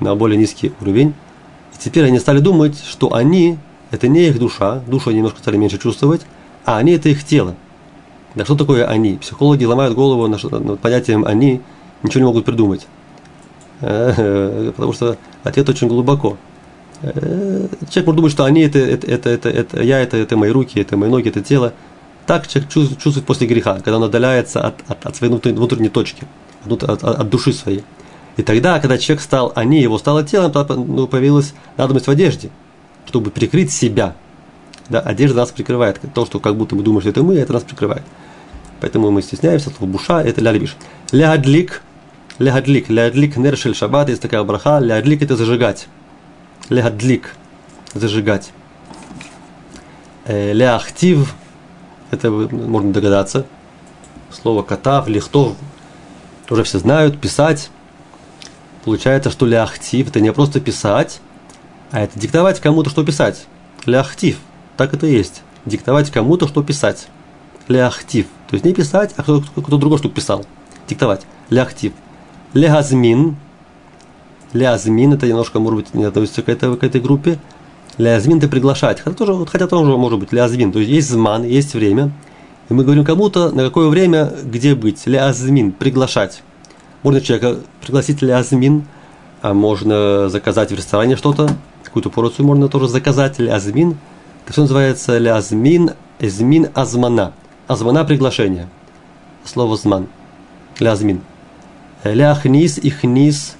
на более низкий уровень. И теперь они стали думать, что они – это не их душа, душу они немножко стали меньше чувствовать, а они – это их тело. Да что такое они? Психологи ломают голову над понятием «они», ничего не могут придумать. Э, потому что ответ очень глубоко. Человек может думать, что они это, это, это, это, это я, это, это мои руки, это мои ноги, это тело. Так человек чувствует после греха, когда он отдаляется от, от, от своей внутренней точки, от, от, от души своей. И тогда, когда человек стал они, его стало телом, ну, появилась надобность в одежде, чтобы прикрыть себя. Да, одежда нас прикрывает. То, что как будто мы думаем, что это мы, это нас прикрывает. Поэтому мы стесняемся, слово буша, это ля левиш. Лядлик, лядлик, лядлик нершель шаббат, есть такая браха, лядлик это зажигать. Лядлик, зажигать. Э, ляхтив, это можно догадаться. Слово катав, лихтов, уже все знают, писать. Получается, что ляхтив это не просто писать, а это диктовать кому-то, что писать. Ляхтив, так это и есть. Диктовать кому-то, что писать. Ляхтив. То есть не писать, а кто-то, кто другой что писал. Диктовать. Ляхтив. Лягазмин. Лязмин, это немножко, может быть, не относится к этой, к этой группе. Лязмин это приглашать. Хотя тоже, хотя тоже может быть лязвин. То есть есть зман, есть время. И мы говорим кому-то, на какое время, где быть. Лязмин, приглашать. Можно человека пригласить лязмин, а можно заказать в ресторане что-то, какую-то порцию можно тоже заказать, лязмин. Это все называется лязмин, эзмин азмана. Азмана приглашение. Слово зман. Лязмин. Ляхнис и хнис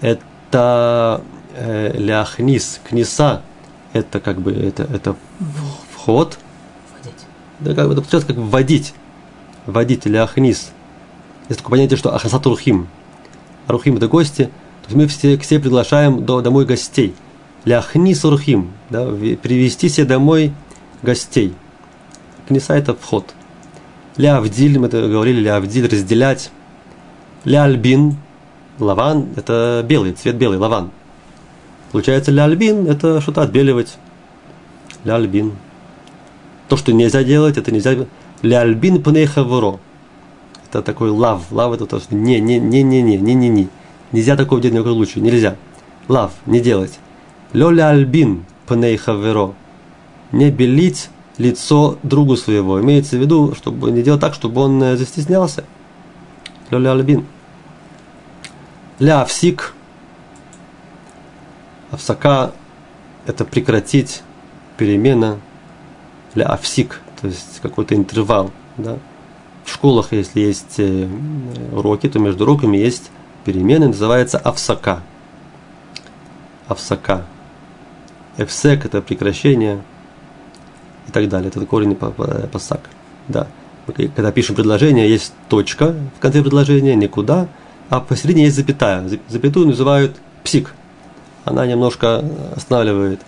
это э, ляхнис, книса, это как бы это, это вход. Вводить. Да, как бы это получается как вводить. Вводить ляхнис. Есть такое понятие, что ахасат рухим. Рухим это гости. То есть мы все, все приглашаем до, домой гостей. Ляхнис рухим. Да, привести себе домой гостей. Книса это вход. Ля Авдиль, мы это говорили, Ля Авдиль, разделять. Ля Альбин, лаван, это белый, цвет белый, лаван. Получается, ля альбин – это что-то отбеливать. Ля альбин. То, что нельзя делать, это нельзя. Ля альбин пнейхаворо. Это такой лав. Лав – это то, что не, не, не, не, не, не, не, не. Нельзя такого делать ни в. Нельзя. Лав – не делать. Лё ля альбин пнейхаверо. Не белить лицо другу своего. Имеется в виду, чтобы не делать так, чтобы он э, застеснялся. Лё ля альбин. Ля авсик – Авсака – это прекратить, перемена, для авсик, то есть какой-то интервал. Да? В школах, если есть э, уроки, то между уроками есть перемены, называется авсака. Авсака. Эфсек – это прекращение и так далее. Это корень пасак. Да. Когда пишем предложение, есть точка в конце предложения, никуда, а посередине есть запятая. Запятую называют псик – она немножко останавливает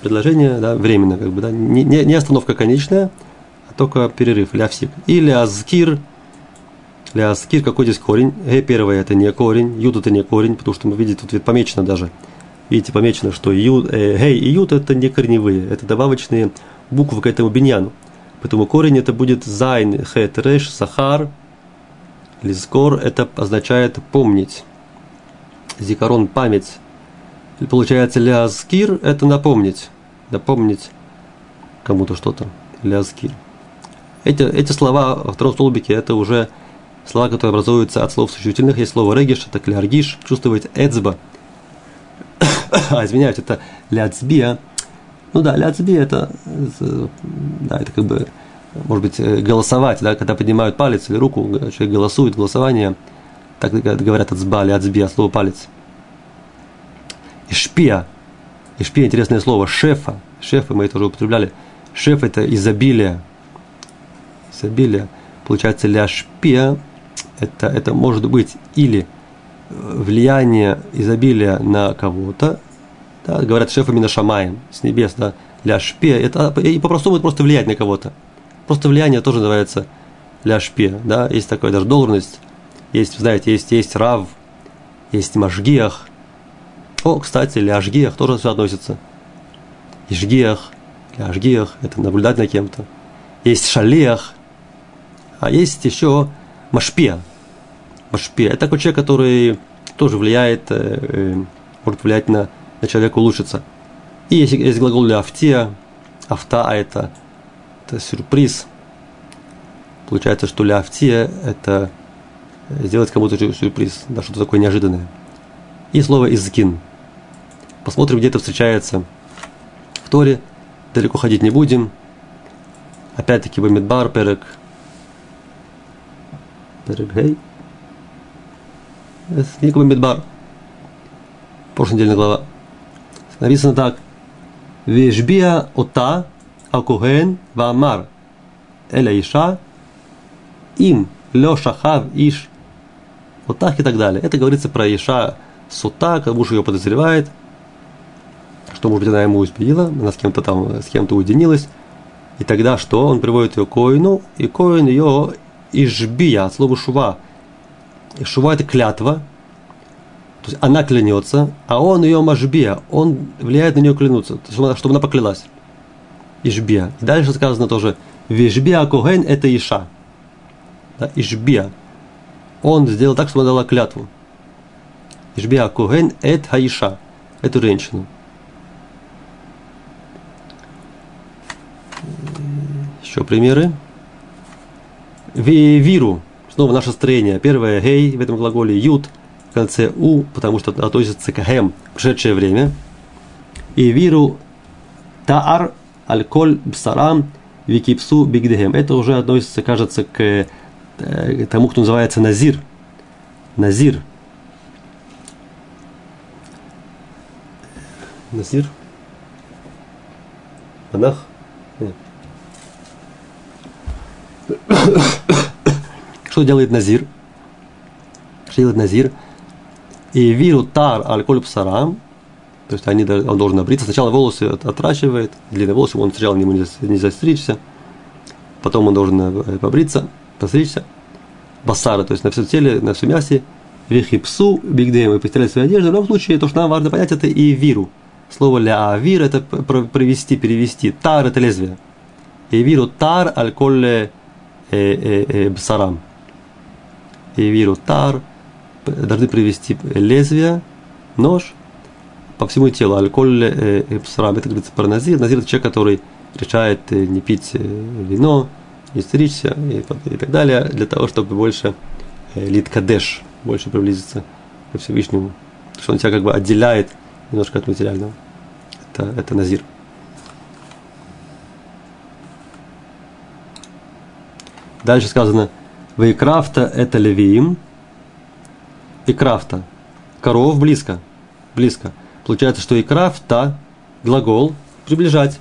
предложение, да, временно, как бы, да, не, не остановка конечная, а только перерыв, להפסיק. Или הזכיר, להזכיר, какой здесь корень? Э, первое это не корень, юд это не корень, потому что мы видим, тут ведь помечено даже. Видите, помечено, что ю, э, гей и юд это не корневые, это добавочные буквы к этому биньяну. Поэтому корень это будет зайн, хет, реш, זכר, לזכור, это означает помнить. זיכרון – память, получается להזכיר – это напомнить, напомнить кому-то что-то. Ляскир. Эти, эти слова во втором столбике – это уже слова, которые образуются от слов существительных. Есть слово региш, это кляргиш, чувствовать эцба. а, извиняюсь, это ляцбия. Ну да, ляцбия – это, да, это как бы, может быть, э, голосовать, да, когда поднимают палец или руку, человек голосует, голосование, так говорят ацба, ляцбия, слово палец – Ишпия. Ишпия – интересное слово. Шефа. Шефа, мы это уже употребляли. Шеф – это изобилие. Изобилие. Получается, ля шпия – это, это может быть или влияние изобилия на кого-то, Да, говорят, шефами на шамаем, с небес, да, ляшпе. Это, и по-простому это просто влиять на кого-то. Просто влияние тоже называется ляшпе, да, есть такая даже должность. Есть, знаете, есть, есть рав, есть машгиах. О, кстати, ляшгиах тоже сюда относится. Ишгиах, ляшгиах, это наблюдать на кем-то. Есть шалех, а есть еще машпе. Машпе – это такой человек, который тоже влияет, э, э, может влиять на, на человека улучшиться. И есть, есть глагол для автия. Авта – это, это сюрприз. Получается, что для автия – это сделать кому-то сюрприз, да, что-то такое неожиданное. И слово «изгин». Посмотрим, где это встречается в Торе. Далеко ходить не будем. Опять-таки Бамидбар, Перек. Перек Гей. Это книга Бамидбар. Прошлой недельная глава. Написано так. Вежбия ота акуген вамар эля иша им лё шахав иш вот так и так далее. Это говорится про Иша Сута, муж ее подозревает, что, может быть, она ему избила, она с кем-то там, с кем-то уединилась. И тогда что? Он приводит ее к Коину, и Коин ее Ижбия, от слова Шува. И Шува – это клятва, то есть она клянется, а он ее Машбия, он влияет на нее клянуться, чтобы она поклялась. Ижбия. И дальше сказано тоже, Вижбия Коген – это Иша. Да, Ижбия он сделал так, чтобы она дала клятву. Ишбиа Коген эт Хаиша, эту женщину. Еще примеры. Виру, снова наше строение. Первое гей в этом глаголе, ют в конце у, потому что относится к хем, прошедшее время. И виру таар альколь бсарам википсу бигдехем. Это уже относится, кажется, к Э, тому, кто называется Назир. Назир. Назир? Монах? Что делает Назир? Что делает Назир? И виру тар аль псарам, то есть они, он должен набриться. Сначала волосы отращивает, длинные волосы, он сначала ему не застричься, потом он должен э, побриться, постричься, басара, то есть на всем теле, на всем мясе, вихипсу, бигдем, и постирать свои одежды. В любом случае, то, что нам важно понять, это и виру. Слово ля вир это провести, перевести. Тар это лезвие. И виру тар альколь бсарам. И виру тар должны привести лезвие, нож по всему телу. Альколь бсарам. Это говорится про назир. Назир это человек, который решает э, не пить э, вино, не стричься и, и так далее, для того, чтобы больше э, литкадеш, больше приблизиться к Всевышнему. Что он тебя как бы отделяет немножко от материального. Это, это назир. Дальше сказано, Вейкрафта это левиим, и крафта. Коров близко. Близко. Получается, что и крафта глагол приближать.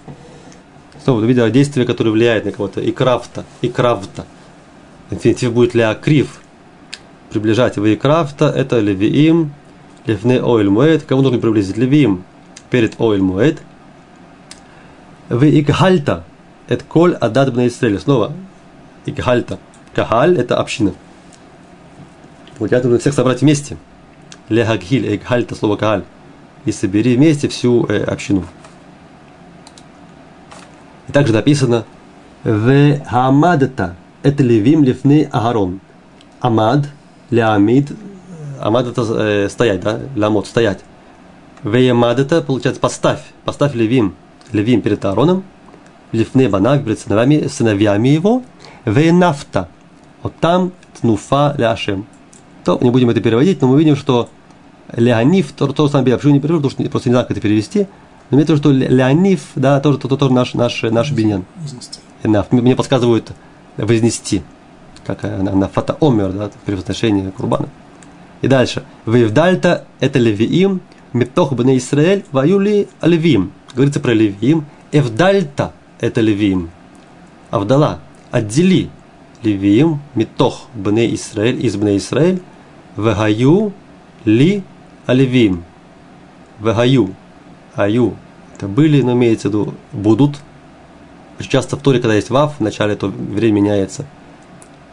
Снова видел действие, которое влияет на кого-то. И крафта, и крафта. Инфинитив будет ля крив. Приближать его и крафта, это левиим, левне оэль муэт. Кого нужно приблизить? Левиим перед оэль муэт. В икхальта, это коль адад бна Исраэль. Снова икхальта. Кахаль – это община. Вот я нужно всех собрать вместе. Лехагхиль, икхальта, слово кахаль. И собери вместе всю э, общину. И также написано в Хамадата. Это левим лифны Агарон. Амад, лямид. Амад это э, стоять, да? Лямот, стоять. В Ямадата, получается, поставь. Поставь левим. Левим перед Аароном. Лифны банав перед сыновьями, сыновьями его. В нафта. Вот там тнуфа ляшем. То не будем это переводить, но мы видим, что Леониф, то, то самое, я почему не перевожу, потому что просто не знаю, как это перевести – но в виду, что Леониф, да, тоже, тоже, тоже наш, наш, наш биньян. Мне подсказывают вознести, как на, на фата омер, да, при возношении курбана. И дальше. Вивдальта это левиим, метох бне Исраэль, ваюли левиим. Говорится про левиим. Эвдальта это левиим. Авдала, отдели левиим, метох бне Исраэль, из бне Исраэль, вегаю ли алевиим. Вегаю аю – это были, но имеется в виду будут. Часто в Торе, когда есть вав, в начале то время меняется.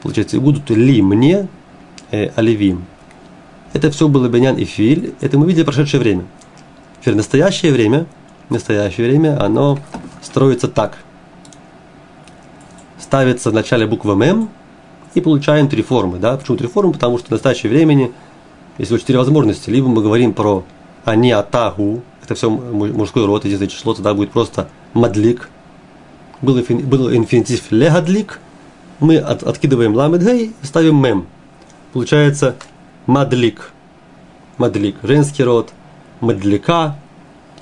Получается, будут ли мне э, оливим. Это все было бенян и филь. Это мы видели прошедшее время. Теперь настоящее время, настоящее время, оно строится так. Ставится в начале буква мем, и получаем три формы. Да? Почему три формы? Потому что в настоящее времени есть вот четыре возможности. Либо мы говорим про они атагу, это все мужской род, единственное число, тогда будет просто мадлик. Был, был инфинитив легадлик, мы от, откидываем ламедгей и ставим мем. Получается мадлик. Мадлик, женский род. Мадлика,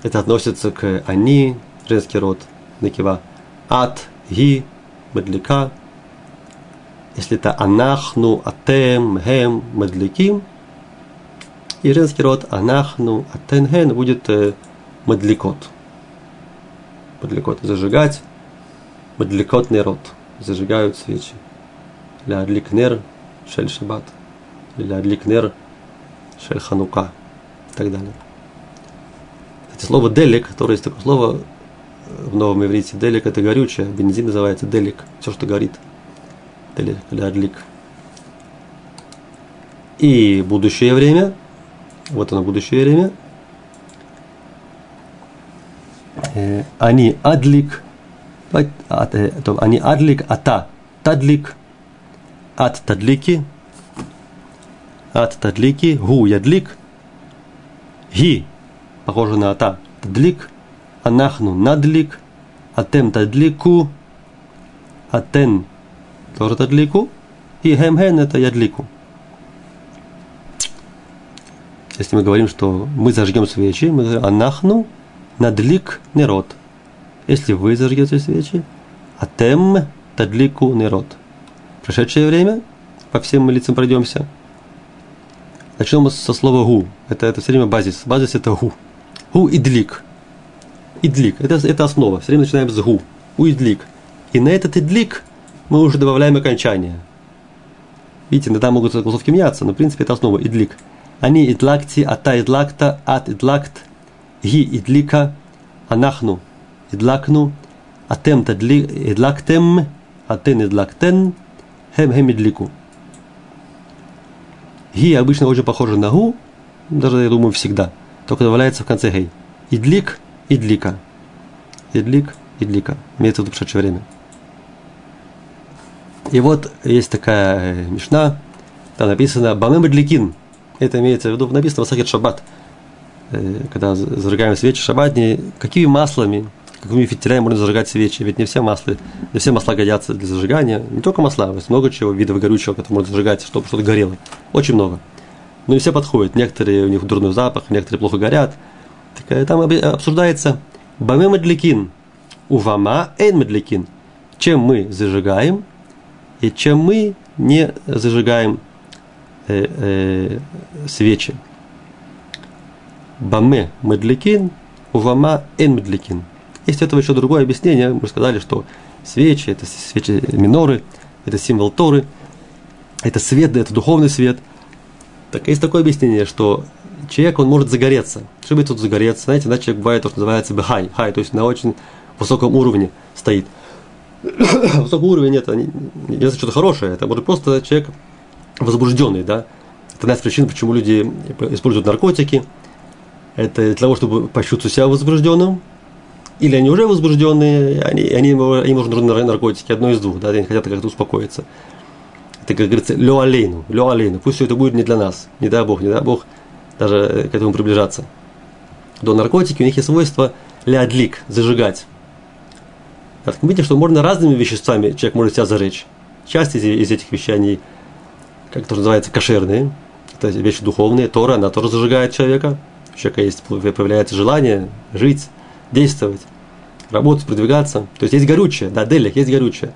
это относится к они, женский род, накива. Ат, ги, мадлика, если это анахну, атем, хем, мадликим, и женский род анахну, атенхен будет э, мадликот. Мадликот зажигать, мадликотный род. Зажигают свечи. Ля адликнер шель шаббат. Ля адликнер шель ханука. И так далее. Кстати, слово делик, которое есть такое слово в новом иврите, делик это горючее, бензин называется делик, все, что горит – Лядлик. И будущее время. Вот оно, будущее время. Э, они адлик. Э, они адлик, ата тадлик. От тадлики. От тадлики. Гу ядлик. Ги. Похоже на ата. Тадлик. Анахну надлик. Атем тадлику. Атен тоже тадлику, и хемхен это ядлику. Если мы говорим, что мы зажгем свечи, мы говорим анахну надлик нерод. Если вы зажгете свечи, атем тадлику нерод. Прошедшее время, по всем лицам пройдемся. Начнем со слова гу. Это, это все время базис. Базис это гу. Гу и длик. Идлик. Это, это основа. Все время начинаем с гу. У идлик. И на этот идлик мы уже добавляем окончание. Видите, иногда могут голосовки меняться, но в принципе это основа идлик. Они идлакти, ата идлакта, ат идлакт, ги идлика, анахну идлакну, атем идлактем, атен идлактен, хем хем идлику. Ги обычно очень похоже на гу, даже, я думаю, всегда. Только добавляется в конце гей. Идлик, идлика. Идлик, идлика. Имеется в виду прошедшее время. И вот есть такая э, мешна, там написано «Бамем Бадликин». Это имеется в виду, написано в Сахет Шаббат. Э, когда зажигаем свечи шаббатни, какими маслами, какими фитилями можно зажигать свечи? Ведь не все масла, не все масла годятся для зажигания. Не только масла, есть много чего, видов горючего, которые можно зажигать, чтобы что-то горело. Очень много. Но не все подходят. Некоторые у них дурной запах, некоторые плохо горят. Так, э, там обсуждается «Бамем Медликин». Увама эйн медликин. Чем мы зажигаем, и чем мы не зажигаем э, э, свечи. Баме медликин, увама эн медликин. Есть этого еще другое объяснение. Мы сказали, что свечи, это свечи миноры, это символ Торы, это свет, это духовный свет. Так есть такое объяснение, что человек, он может загореться. Чтобы тут загореться, знаете, иначе человек бывает то, что называется бхай, хай, то есть на очень высоком уровне стоит. высокого уровня нет, не, не за что-то хорошее, это может просто человек возбужденный, да. Это одна из причин, почему люди используют наркотики. Это для того, чтобы почувствовать себя возбужденным, или они уже возбужденные, они, они, они может нужны наркотики, одно из двух, да, они хотят как-то успокоиться. Это, как говорится, лё алейну, лё алейну, пусть все это будет не для нас, не дай Бог, не дай Бог даже к этому приближаться. До наркотики у них есть свойство лядлик, зажигать. Так, видите, что можно разными веществами человек может себя зажечь. Часть из, из этих вещей, они, как это называется, кошерные. Это вещи духовные. Тора, она тоже зажигает человека. У человека есть, появляется желание жить, действовать, работать, продвигаться. То есть есть горючее, да, делик, есть горючее.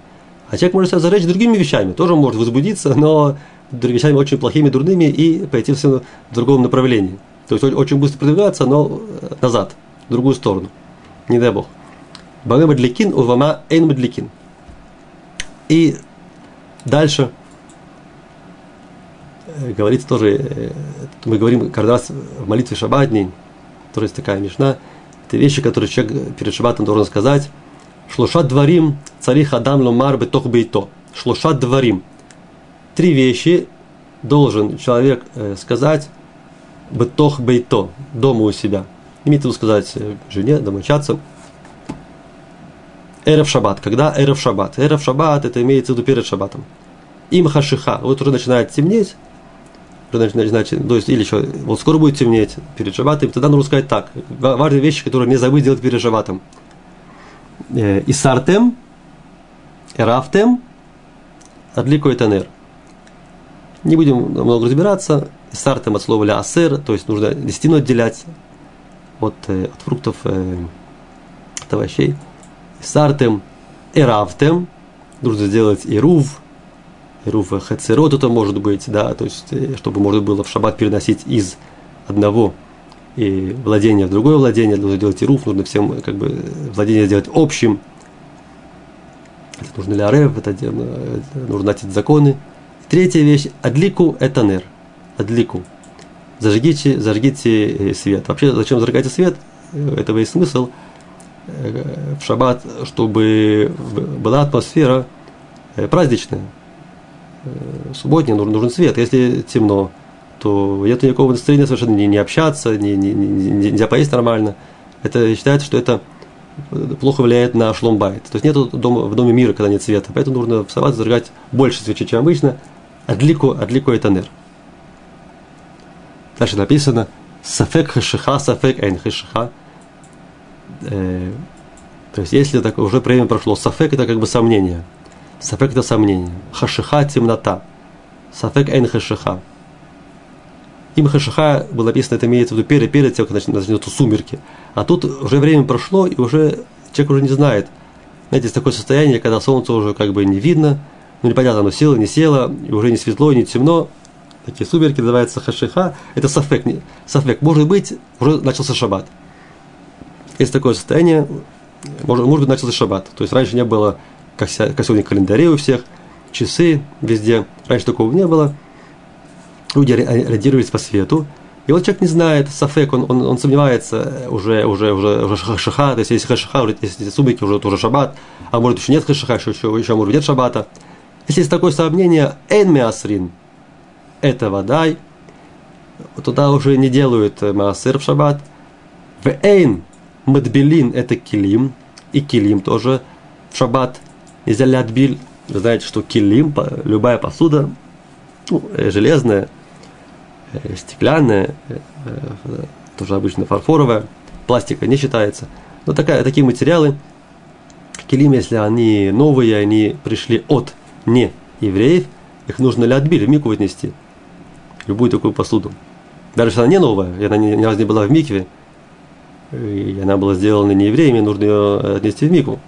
А человек может себя зажечь другими вещами, тоже может возбудиться, но вещами очень плохими, дурными и пойти в другом направлении. То есть очень быстро продвигаться, но назад, в другую сторону. Не дай Бог. Баме Мадликин, Увама Эйн Мадликин. И дальше э, говорится тоже, э, мы говорим каждый раз в молитве шаббатней, тоже есть такая мешна, Это вещи, которые человек перед шаббатом должен сказать. Шлушат дворим, цари хадам ломар бетох бейто. Шлушат дворим. Три вещи должен человек э, сказать бетох бейто, дома у себя. Имеет в сказать э, жене, домочадцам. Эрев шаббат. Когда эрев шаббат? Эрев шаббат, это имеется в виду перед шаббатом. Им хашиха. Вот уже начинает темнеть, значит, то есть, или еще, вот скоро будет темнеть перед шаббатом, тогда нужно сказать так. Важные вещи, которые не забыть делать перед шаббатом. Э, Исартем, Эрафтем, Адлико и Танер. Не будем много разбираться. Исартем от слова лясер, то есть нужно десятину отделять от, э, от фруктов, э, от овощей. Исартем, Эрафтем, нужно сделать Ирув, Руфа Хацерот это может быть, да, то есть, э, чтобы можно было в шаббат переносить из одного и владения в другое владение, нужно делать ируф, нужно всем как бы владение сделать общим. Это нужно для арев, это э, нужно эти законы. Третья вещь, адлику это нер. Адлику. Зажгите, зажгите э, свет. Вообще, зачем зажигать свет? Этого есть смысл в шаббат, чтобы была атмосфера праздничная Э, субботний нужен, нужен свет. Если темно, то нет никакого настроения совершенно не, не общаться, не, не, не, нельзя поесть нормально. Это считается, что это плохо влияет на шломбайт. То есть нет дома, в доме мира, когда нет света. Поэтому нужно вставать, зажигать больше свечей, чем обычно. Адлику, адлику это нер. Дальше написано Сафек хашиха, сафек эйн хашиха. Э, то есть, если так уже время прошло, сафек это как бы сомнение – Сафек это сомнение. Хашиха темнота. Сафек эйн хашиха. Им хашиха было написано, это имеется в виду перед, перед тем, как начнутся сумерки. А тут уже время прошло, и уже человек уже не знает. Знаете, есть такое состояние, когда солнце уже как бы не видно, ну непонятно, оно село, не село, и уже не светло, не темно. Такие сумерки называются хашиха. Это сафек. Сафек. Может быть, уже начался шаббат. Есть такое состояние, может, может быть, начался шаббат. То есть раньше не было сегодня календари у всех, часы везде. Раньше такого не было. Люди ориентировались по свету. И вот человек не знает, Сафек, он, он, он сомневается уже, уже, уже, уже хашиха, то есть если хашиха, если субики, уже тоже шаббат, а может еще нет хашиха, еще, еще, еще может нет шаббата. Если есть такое сомнение, эн миасрин, это водай, туда уже не делают маасыр в шаббат. В эйн мадбелин это килим, и килим тоже в шаббат Нельзя лядбиль. Вы знаете, что килим, любая посуда, ну, э, железная, э, стеклянная, э, тоже обычно фарфоровая, пластика не считается. Но такая, такие материалы, килим, если они новые, они пришли от не евреев, их нужно лядбиль, в мику отнести. Любую такую посуду. Даже если она не новая, и она ни, разу не была в микве, и она была сделана не евреями, нужно ее отнести в мику.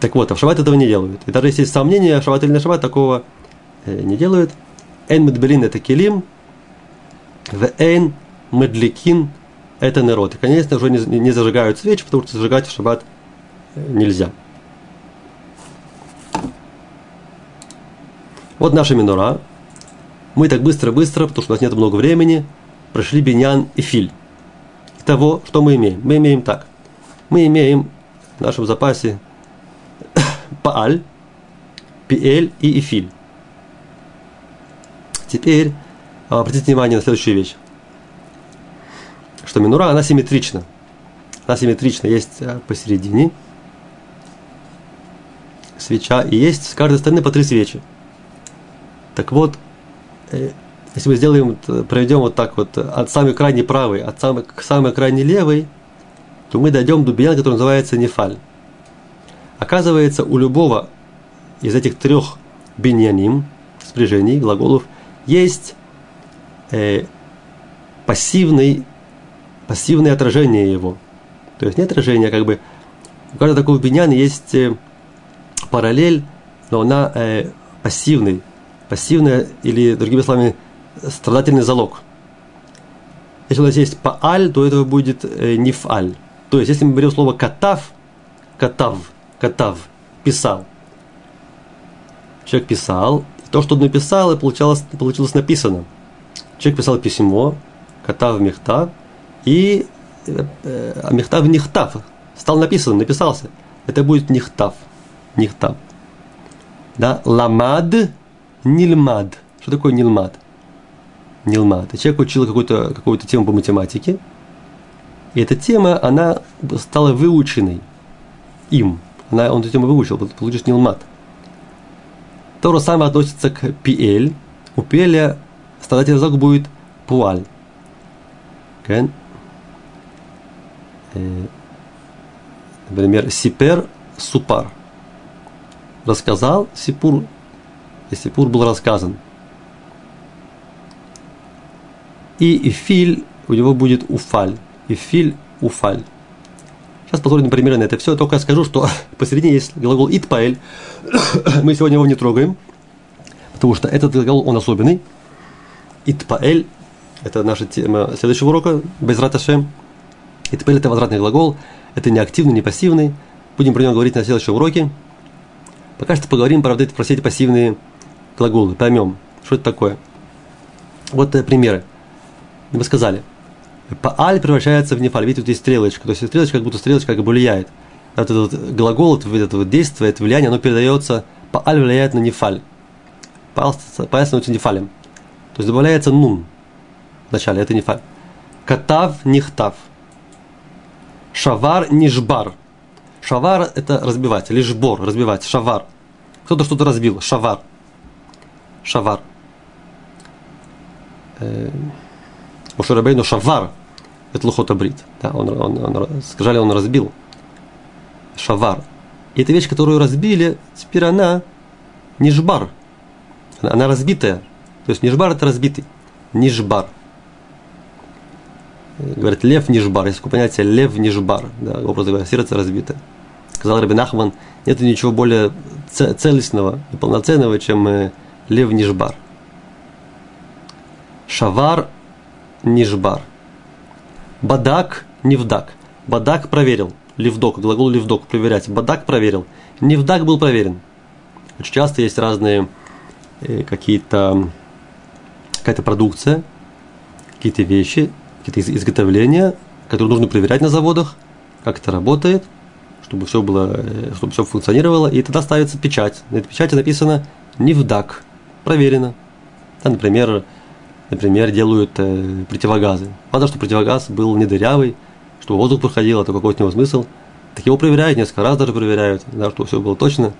Так вот, а в шаббат этого не делают. И даже если есть сомнения, шаббат или не шаббат, такого э, не делают. Эйн медбелин это килим, в эйн медликин это народ. И, конечно, уже не, зажигают свечи, потому что зажигать в шаббат э, нельзя. Вот наша минура. Мы так быстро-быстро, потому что у нас нет много времени, прошли биньян и филь. Того, что мы имеем. Мы имеем так. Мы имеем в нашем запасе Пааль, Пиэль и Ифиль. Теперь а, обратите внимание на следующую вещь. Что минура, она симметрична. Она симметрична. Есть а, посередине свеча, и есть с каждой стороны по три свечи. Так вот, э, если мы сделаем, проведем вот так вот от самой крайней правой, от самой, к самой крайней левой, то мы дойдем до биян, который называется нефаль. Оказывается, у любого из этих трех биньяним, спряжений, глаголов, есть э, пассивный, пассивное отражение его. То есть не отражение, а как бы у каждого такого биньяна есть э, параллель, но она э, пассивный, пассивная или, другими словами, страдательный залог. Если у нас есть пааль, то этого будет э, нифаль. То есть, если мы берем слово катав, катав, катав, писал. Человек писал, и то, что он написал, и получалось, получилось написано. Человек писал письмо, катав мехта, и э, Мехтав Нихтав. Стал написан, написался. Это будет Нихтав. Нихтав. Да, ламад, нильмад. Что такое нильмад? Нилмад. Человек учил какую-то какую тему по математике, и эта тема, она стала выученной им. Она, он тему выучил, получишь Нилмад. То же самое относится к Пиэль. У Пиэля страдательный язык будет Пуаль. Okay? Э, например, Сипер Супар. Рассказал Сипур, и Сипур был рассказан. И Ифиль у него будет Уфаль. Ифиль Уфаль. Сейчас посмотрим примеры на это все. Только скажу, что посередине есть глагол итпаэль. Мы сегодня его не трогаем, потому что этот глагол, он особенный. Итпаэль – это наша тема следующего урока, без раташем. Итпаэль – это возвратный глагол, это не активный, не пассивный. Будем про него говорить на следующем уроке. Пока что поговорим, правда, про все эти пассивные глаголы, поймем, что это такое. Вот э, примеры. Мы сказали – Пааль превращается в нефаль. Видите, тут есть стрелочка. То есть стрелочка как будто стрелочка как бы влияет. Вот этот вот глагол, это, это вот действие, это влияние, оно передается, пааль влияет на нефаль. Пааль становится нефалем. То есть добавляется нун в начале, это нефаль. Катав нихтав. Шавар нишбар. Шавар – это разбивать, лишбор, разбивать, шавар. Кто-то что-то разбил, шавар. Шавар. Э, Мушарабейну Шавар, это Лухота Брит. Да, он, он, он, сказали, он разбил. Шавар. И эта вещь, которую разбили, теперь она нижбар. Она, она разбитая. То есть нижбар это разбитый. Нижбар. Говорят, лев нижбар. Есть такое понятие лев нижбар. Да, образно говоря, сердце разбито. Сказал Рабин Ахман, нет ничего более целостного и полноценного, чем э, лев нижбар. Шавар нижбар. Бадак, невдак. Бадак проверил. Ливдок, глагол ливдок, проверять. Бадак проверил. Невдак был проверен. Очень часто есть разные э, какие-то какая-то продукция, какие-то вещи, какие-то изготовления, которые нужно проверять на заводах, как это работает, чтобы все было, э, чтобы все функционировало, и тогда ставится печать. На этой печати написано «Невдак», проверено. Да, например, например, делают э, противогазы. Важно, что противогаз был не дырявый, чтобы воздух проходил, это какой-то него смысл. Так его проверяют, несколько раз даже проверяют, да, чтобы все было точно.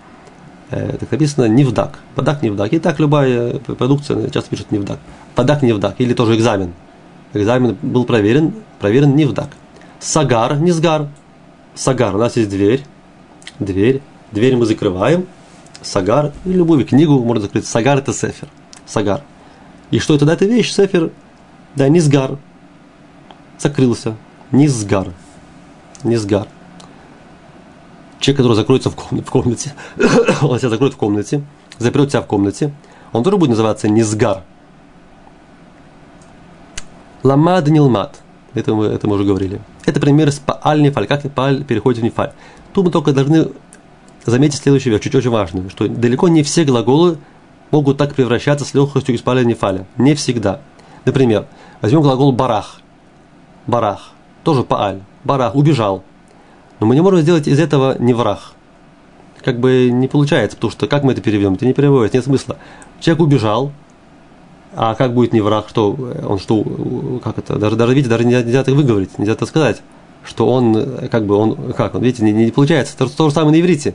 Э, так написано невдак. Подак невдак. И так любая э, продукция часто пишет невдак. Подак невдак. Или тоже экзамен. Экзамен был проверен, проверен невдак. Сагар, низгар. Сагар, у нас есть дверь. Дверь. Дверь мы закрываем. Сагар. И любую книгу можно закрыть. Сагар это сефер. Сагар. И что это, да, эта вещь, Сефер, да, Низгар, закрылся, Низгар, Низгар. Человек, который закроется в комнате, в комнате он себя закроет в комнате, запрет себя в комнате, он тоже будет называться Низгар. Ламад Нилмад. Это мы, это мы уже говорили. Это пример с Пааль Нефаль. Как Пааль переходит в Нефаль. Тут мы только должны заметить следующую вещь, чуть очень важную, что далеко не все глаголы могут так превращаться с легкостью из поля нефаля. Не всегда. Например, возьмем глагол барах. Барах. Тоже пааль. Барах. Убежал. Но мы не можем сделать из этого не враг. Как бы не получается, потому что как мы это переведем? Это не переводится, нет смысла. Человек убежал, а как будет не враг, что он что, как это, даже, даже видите, даже нельзя, нельзя так выговорить, нельзя так сказать, что он, как бы, он, как, он, видите, не, не получается, то, то же самое на иврите.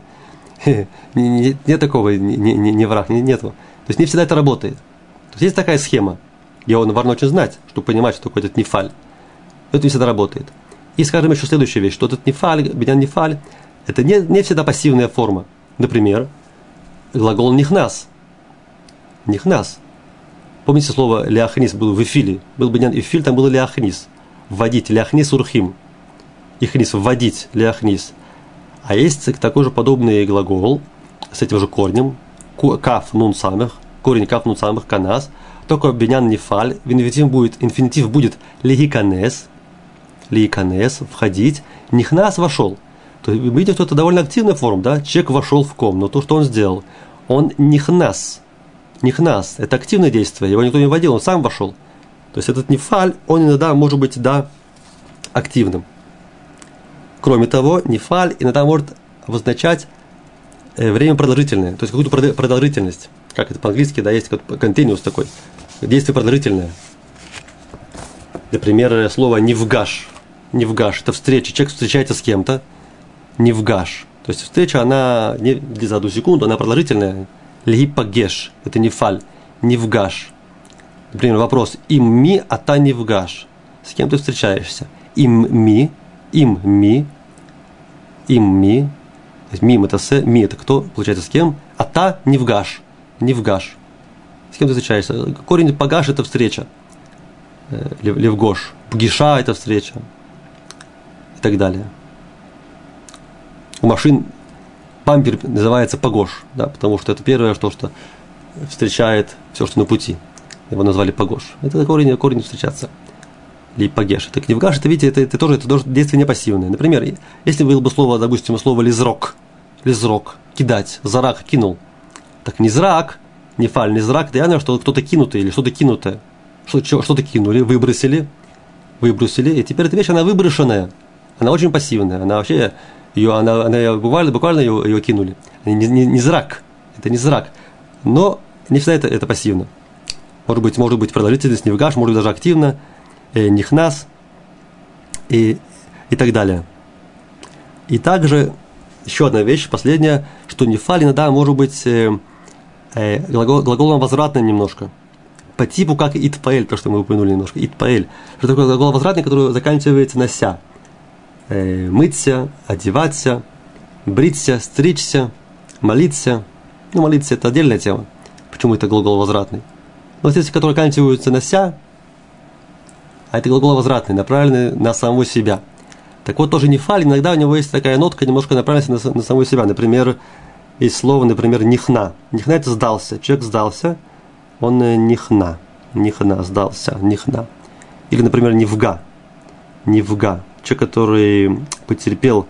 Нет, такого, не, враг, нету. То есть не всегда это работает. То есть есть такая схема, он важно очень знать, чтобы понимать, что такое этот нефаль. Это не всегда работает. И скажем еще следующую вещь, что этот нефаль, бедян нефаль, это не, не всегда пассивная форма. Например, глагол нихнас. Нихнас. Помните слово ляхнис был в эфиле? Был бедян эфиль, там было ляхнис. Вводить, ляхнис урхим. Ихнис, вводить, ляхнис. А есть такой же подобный глагол с этим же корнем, каф нун самых, корень каф нун самых канас, только бенян нефаль, в инфинитив будет, инфинитив будет лихиканес, лихиканес, входить, нихнас вошел. То есть видите, что это довольно активная форма, да? Человек вошел в комнату, что он сделал? Он нихнас, нихнас, это активное действие, его никто не вводил, он сам вошел. То есть этот нефаль, он иногда может быть, да, активным. Кроме того, нефаль иногда может обозначать э, время продолжительное, то есть какую-то продолжительность. Как это по-английски, да, есть континуус такой. Действие продолжительное. Например, слово «невгаш». «Невгаш» – это встреча. Человек встречается с кем-то. «Невгаш». То есть встреча, она не за одну секунду, она продолжительная. «Лгипагеш» – это не фаль. «Невгаш». Например, вопрос «им ми, а та невгаш». С кем ты встречаешься? «Им ми», «им ми», «им ми». То есть «мим» – это «с», «ми» – это кто, получается, с кем? А та невгаш. Невгаш. С кем ты встречаешься? Корень пагаш – это встреча. Э, Левгош. Пгиша – это встреча. И так далее. У машин бампер называется погош, да, потому что это первое, что, что встречает все, что на пути. Его назвали погош. Это корень, корень встречаться. Или пагеш. Это книвгаш, это, видите, это, это тоже это действие не пассивное. Например, если было бы слово, допустим, слово лизрок, лизрок, кидать, зарак кинул, так не зрак, не фаль, не зрак, это явно, что кто-то кинутый или что-то кинутое. Что-то кинули, выбросили, выбросили, и теперь эта вещь, она выброшенная, она очень пассивная, она вообще, ее, она, она буквально, буквально ее, ее кинули. Не, не, не зрак, это не зрак, но не всегда это, это пассивно. Может быть, может быть продолжительность не вгаш, может быть даже активно, нихнас и, и так далее. И также еще одна вещь, последняя, что нефаль иногда может быть э, э, глагол, глаголом возвратным немножко. По типу как итпаэль, то, что мы упомянули немножко. Итпаэль. Что такое глагол возвратный, который заканчивается на ся. Э, мыться, одеваться, бриться, стричься, молиться. Ну, молиться это отдельная тема. Почему это глагол возвратный? Но здесь, которые заканчиваются на ся, а это глагол возвратный, направленный на самого себя. Так вот, тоже не фаль, иногда у него есть такая нотка, немножко направленная на, на самого себя. Например, есть слово, например, нихна. Нихна это сдался. Человек сдался, он э, нихна. Нихна, сдался, нихна. Или, например, невга. Невга. Человек, который потерпел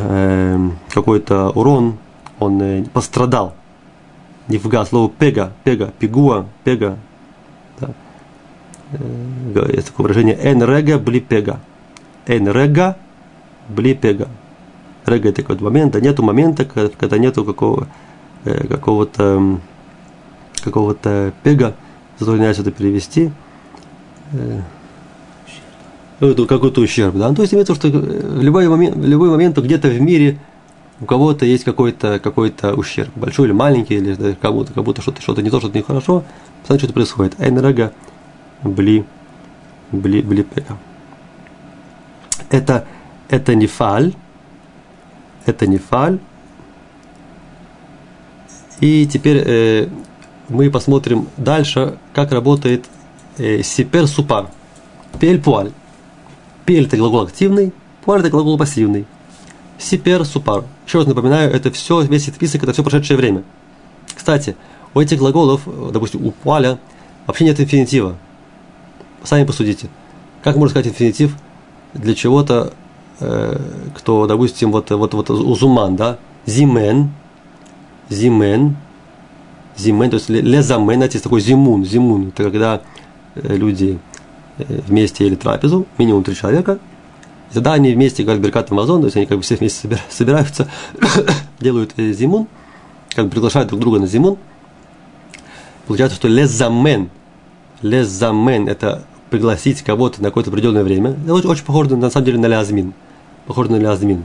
э, какой-то урон, он э, пострадал. Невга, слово пега, пега, пигуа, пега. Да. Э, есть такое выражение энрега блипега. Энрега блипега рега такой момента, нету момента, когда нету какого, э, какого-то какого-то пега, затрудняюсь это перевести, э, ну, какой-то ущерб, да. Ну, то есть имеется в виду, что в любой момент, в любой момент где-то в мире у кого-то есть какой-то какой ущерб, большой или маленький, или да, кому-то, как будто что-то, что-то не то, что-то нехорошо, посмотрите, что-то происходит. Эйнрега бли, бли, бли пега. Это, это не фаль, это не фаль. И теперь э, мы посмотрим дальше, как работает э, сипер супар. Пель пуаль. Пель это глагол активный, пуаль это глагол пассивный. Сипер супар. Еще раз напоминаю, это все, весь этот список, это все прошедшее время. Кстати, у этих глаголов, допустим, у пуаля вообще нет инфинитива. Сами посудите. Как можно сказать инфинитив для чего-то, Э, кто, допустим, вот, вот, вот узуман, да, зимен, зимен, зимен, то есть лезамен, знаете, есть такой зимун, зимун, это когда э, люди э, вместе ели трапезу, минимум три человека, и тогда они вместе говорят Беркат Амазон, то есть они как бы все вместе собираются, делают зимун, как бы приглашают друг друга на зимун. Получается, что лезамен, лезамен – это пригласить кого-то на какое-то определенное время. Это очень, очень похоже на самом деле на лязмин похоже на лязмин.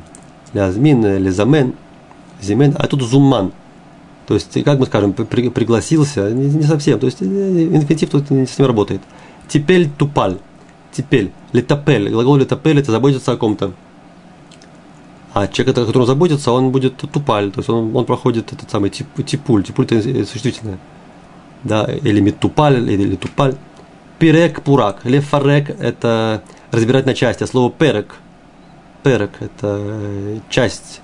Лязмин, лизамен, зимен, а тут зумман. То есть, как мы скажем, при, пригласился, не, не совсем, то есть инфинитив тут с ним работает. Тепель тупаль, тепель, летапель, глагол летапель это заботиться о ком-то. А человек, о котором заботится, он будет тупаль, то есть он, он проходит этот самый тип, типуль, типуль это существительное. Да, или митупаль, или тупаль. Пирек, пурак, лефарек – это разбирать на части, а слово перек – перек – это часть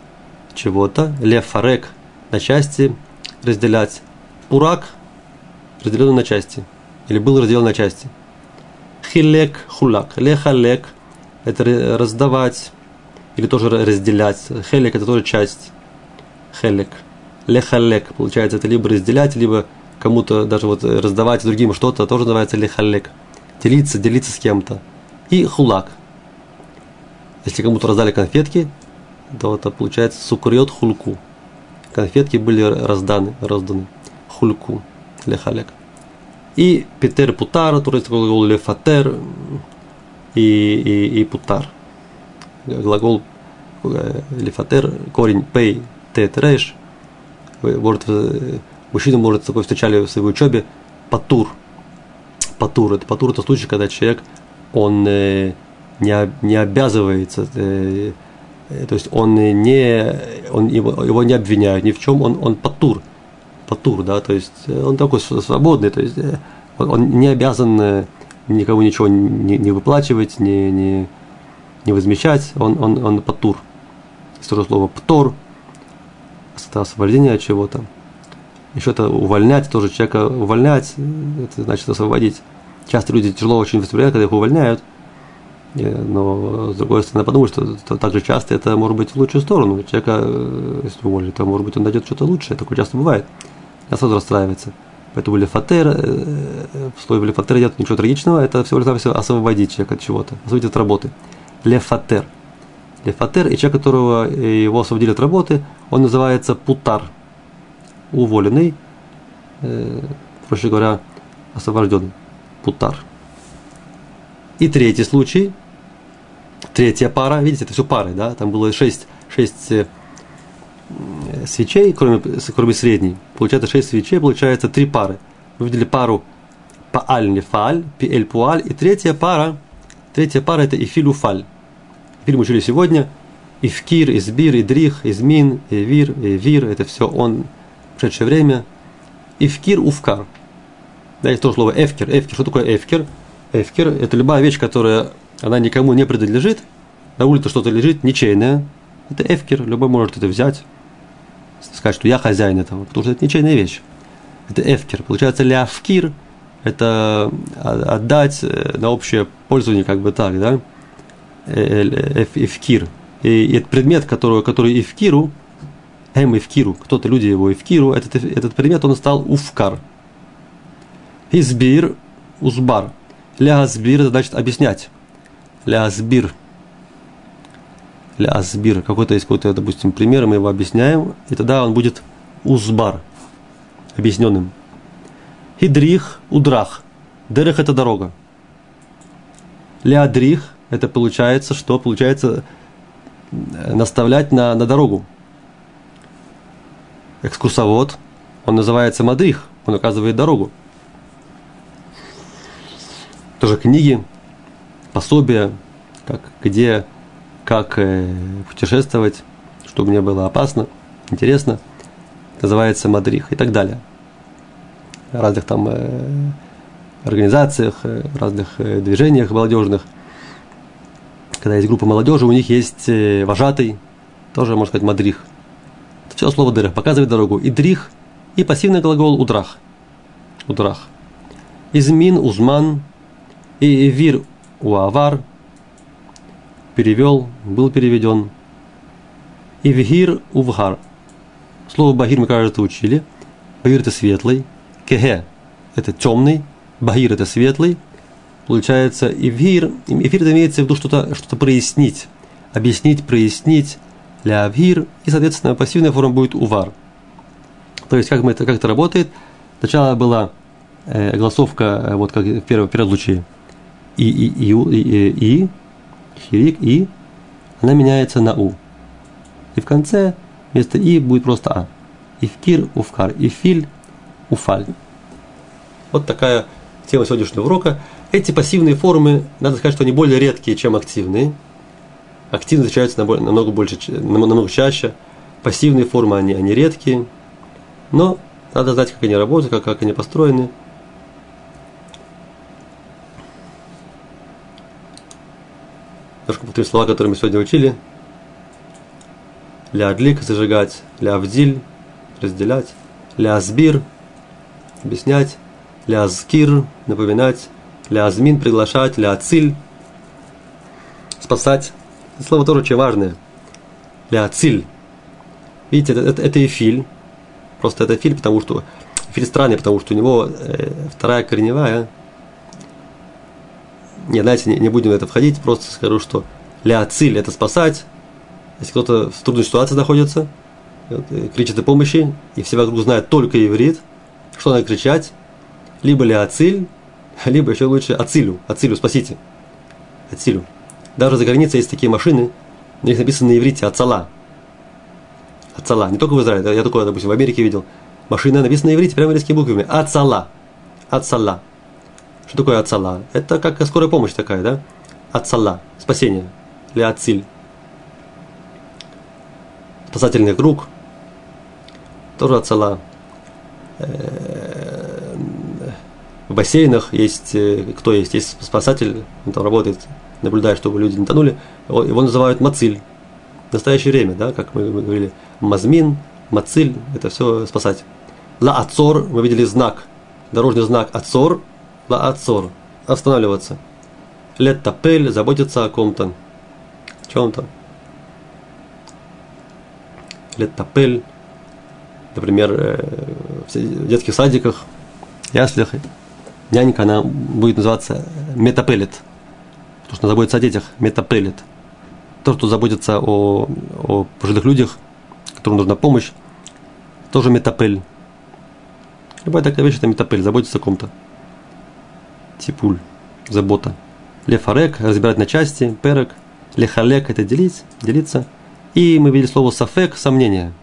чего-то, лефарек – на части разделять, пурак – разделен на части, или был разделен на части. Хилек – хулак, лехалек – это раздавать, или тоже разделять. Хелек – это тоже часть. Хелек. Лехалек, получается, это либо разделять, либо кому-то даже вот раздавать другим что-то, тоже называется лехалек. Делиться, делиться с кем-то. и хулак. Если кому-то раздали конфетки, то это получается сукриот хульку. Конфетки были разданы, разданы. Хульку, лехалек. И Петер Путар, есть глагол лефатер и, и, и путар. Глагол э, лефатер, корень пей, тет, реш. Может, мужчина может такой встречали в своей учебе патур. Патур. Это патур это случай, когда человек он э, не, не обязывается, э, то есть он не, он, его, его не обвиняют ни в чем, он, он патур патур, да, то есть э, он такой свободный, то есть э, он, он не обязан э, никому ничего не, не выплачивать, не, не, не возмещать, он, он, он патур. Тоже слово птор, освобождение от чего-то. Еще это увольнять, тоже человека увольнять, это значит освободить. Часто люди тяжело очень воспринимают, когда их увольняют, но с другой стороны, подумаю, что также часто это может быть в лучшую сторону. Человека, если уволили, то может быть он найдет что-то лучшее, такое часто бывает я сразу расстраивается. Поэтому лефатер, э, э, в слове лефатер нет ничего трагичного, это всего лишь освободить человека от чего-то, освободить от работы. Лефатер. Лефатер, и человек, которого э, его освободили от работы, он называется путар, уволенный, э, проще говоря, освобожденный. Путар. И третий случай, третья пара, видите, это все пары, да, там было шесть, шесть свечей, кроме, кроме средней, получается 6 свечей, получается 3 пары. Вы видели пару пааль нефаль, пиэль пуаль, и третья пара, третья пара это ифиль уфаль. Ифиль мы учили сегодня, ифкир, избир, идрих, измин, эвир, эвир, это все он прошедшее время. Ифкир, уфкар. Да, есть тоже слово эфкер. Эфкер, что такое эфкер? Эфкер – это любая вещь, которая, она никому не принадлежит, на улице что-то лежит, ничейное. Это эфкер, любой может это взять, сказать, что я хозяин этого, потому что это ничейная вещь. Это эфкер. Получается, ляфкир – это отдать э, на общее пользование, как бы так, да? Э, эфкир. И этот предмет, который, который эфкиру, эм эфкиру, кто-то, люди его эфкиру, этот, этот предмет, он стал уфкар. Избир, узбар. Лясбир – это значит объяснять. Или асбир, какой-то есть какой-то, допустим, пример, мы его объясняем, и тогда он будет узбар, объясненным. Хидрих, удрах. Дерех – это дорога. Леадрих – это получается, что? Получается э, наставлять на, на дорогу. Экскурсовод, он называется мадрих, он указывает дорогу. Тоже книги, пособия, как, где как э, путешествовать, чтобы мне было опасно, интересно. Называется Мадрих и так далее. Разных там э, организациях, э, разных движениях молодежных. Когда есть группа молодежи, у них есть вожатый, тоже, можно сказать, мадрих. Все слово дырах, показывает дорогу. И дрих, и пассивный глагол удрах. Удрах. Измин, узман, и вир, уавар – перевел, был переведен. Ивгир увгар. Слово багир мы, кажется, учили. Багир это светлый. Кеге это темный. Багир это светлый. Получается, ивгир, эфир имеется в виду что-то что прояснить, объяснить, прояснить. Ля авгир. И, соответственно, пассивная форма будет увар. То есть, как, мы это, как это работает? Сначала была э, голосовка, э, вот как в первом, первом случае, и, и, и, и, и, и хирик и, она меняется на у. И в конце вместо и будет просто а. Ивкир, уфкар, ифиль, уфаль. Вот такая тема сегодняшнего урока. Эти пассивные формы, надо сказать, что они более редкие, чем активные. Активные встречаются намного, больше, намного чаще. Пассивные формы, они, они редкие. Но надо знать, как они работают, как, как они построены. Немножко повторю слова, которые мы сегодня учили. Ля адлик – зажигать, ля авдиль – разделять, ля азбир – объяснять, ля азкир – напоминать, ля азмин – приглашать, ля ациль – спасать. Это слово тоже очень важное. Ля ациль. Видите, это, это, это эфиль. Просто это эфиль, потому что эфиль странный, потому что у него э, вторая корневая Не, знаете, не, не будем в это входить, просто скажу, что ля циль – это спасать. Если кто-то в трудной ситуации находится, кричит о помощи, и все вокруг знают только иврит, что надо кричать? Либо ля циль, либо еще лучше ацилю, ацилю, спасите. Ацилю. Даже за границей есть такие машины, на них написано на иврите ацала. Ацала. Не только в Израиле, я такое, допустим, в Америке видел. Машина написана на иврите, прямо английскими буквами. Ацала. Ацала. Что такое ацала? Это как скорая помощь такая, да? Ацала. Спасение. Или ациль. Спасательный круг. Тоже ацала. Э, в бассейнах есть, э, кто есть? Есть спасатель, он там работает, наблюдает, чтобы люди не тонули. Его называют мациль. В настоящее время, да, как мы говорили, мазмин, мациль, это все спасать. Ла ацор, мы видели знак, дорожный знак ацор, ла ацор, останавливаться. Лет тапель, заботиться о ком-то. Чем-то. Лет тапель, например, э, в детских садиках, яслях, нянька, она будет называться метапелет, потому что заботится о детях, метапелет. Тот, кто заботится о, о пожилых людях, которым нужна помощь, тоже метапель. Любая такая вещь – это метапель, заботиться о ком-то. Типуль, забота. Лефарек – разбирать на части, перек. Лехалек – это делить, делиться. И мы видели слово сафек – сомнение.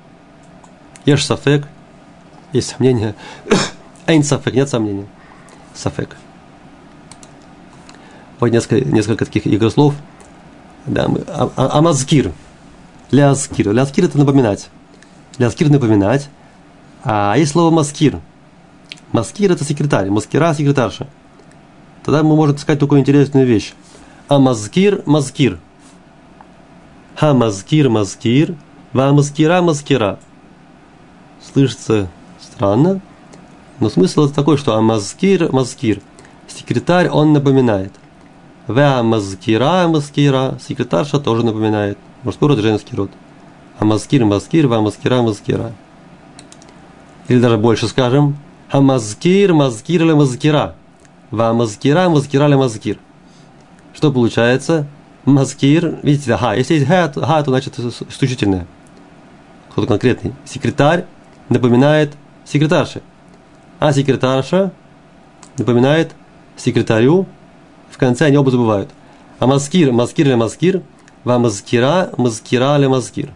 Ешь сафек – есть сомнения. Эйн сафек, нет сомнений. Сафек. Вот несколько, несколько таких игрослов. Да, а, а, амазкир. Ляскир. Ляскир это напоминать. Ляскир напоминать. А есть слово маскир. Маскир это секретарь. Маскира секретарша. Тогда мы можем сказать такую интересную вещь. А мазкир, мазкир. Ха мазкир, мазкир. Ва маскира. Слышится странно, но смысл это такой, что амазкир, мазкир, секретарь, он напоминает. Веа мазкира, мазкира, секретарша тоже напоминает. Мужской род, женский род. Амазкир, мазкир, ва мазкира, мазкира. Или даже больше скажем, амазкир, мазкир или мазкира. Ва мазкира, мазкира или мазкир. Что получается? Мазкир, видите, ха, если есть ха, ха, то значит исключительное. Кто-то конкретный. Секретарь напоминает секретарше. А секретарша напоминает секретарю, конце они оба забывают. А маскир, маскир или маскир, ва маскира, маскира или маскир.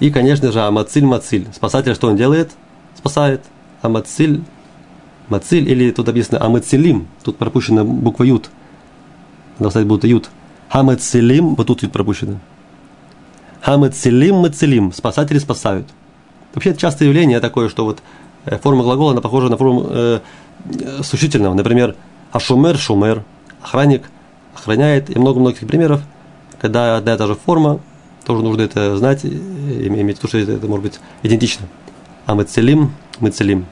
И, конечно же, амациль, мациль. Спасатель что он делает? Спасает. Амациль, мациль, или тут написано амацилим. Тут пропущена буква ют. Надо сказать будто ют. Хамацилим, вот тут ют пропущено. Хамацилим, мацилим. Спасатели спасают. Вообще это частое явление такое, что вот форма глагола, она похожа на форму э, существительного. Например, ашумер, шумер, охранник, охраняет, и много многих примеров, когда одна и та же форма, тоже нужно это знать, иметь в виду, что это, это может быть идентично. А мы целим, мы целим.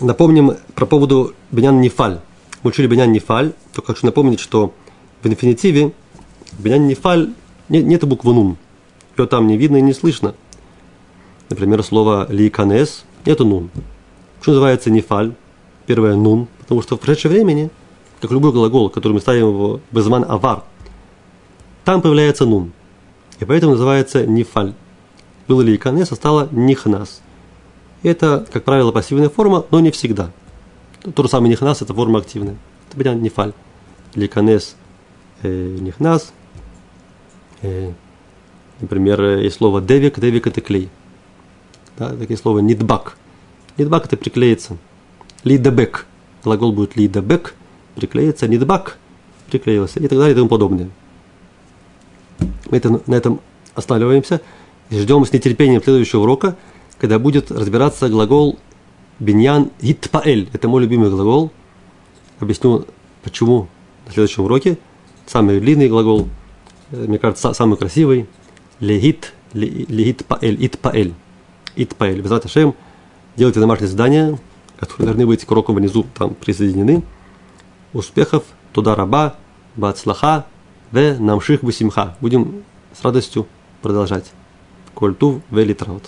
Напомним про поводу Бенян Нефаль. Мы учили Бенян Нефаль, только хочу напомнить, что в инфинитиве Бенян Нефаль нет, нет буквы Нун. Ее там не видно и не слышно. Например, слово ликанес нету Нун. Что называется Нефаль? Первое Нун. Потому что в прошедшее времени, как любой глагол, который мы ставим его безман авар, там появляется Нун. И поэтому называется Нефаль. Было ликанес, а стало Нихнас – это, как правило, пассивная форма, но не всегда. То же самое нихнас – это форма активная. Это бинyan нефаль. Ликанес э, нихнас. Э, например, есть слово девик, девик – это клей. Да, такие слова нидбак. Нидбак – это приклеится. Лидебек. Глагол будет лидебек, приклеится. Нидбак – приклеился. И так далее и тому подобное. Мы это, на этом останавливаемся и ждем с нетерпением следующего урока – когда будет разбираться глагол биньян гитпаэль. Это мой любимый глагол. Объясню, почему на следующем уроке. Самый длинный глагол, э, мне кажется, самый красивый. Легит, легит паэль, итпаэль. Итпаэль. Без Шем, делайте домашние задания, которые должны быть к уроку внизу там присоединены. успехов, туда раба, бацлаха, в намших бусимха. Будем с радостью продолжать. Культув велитраут.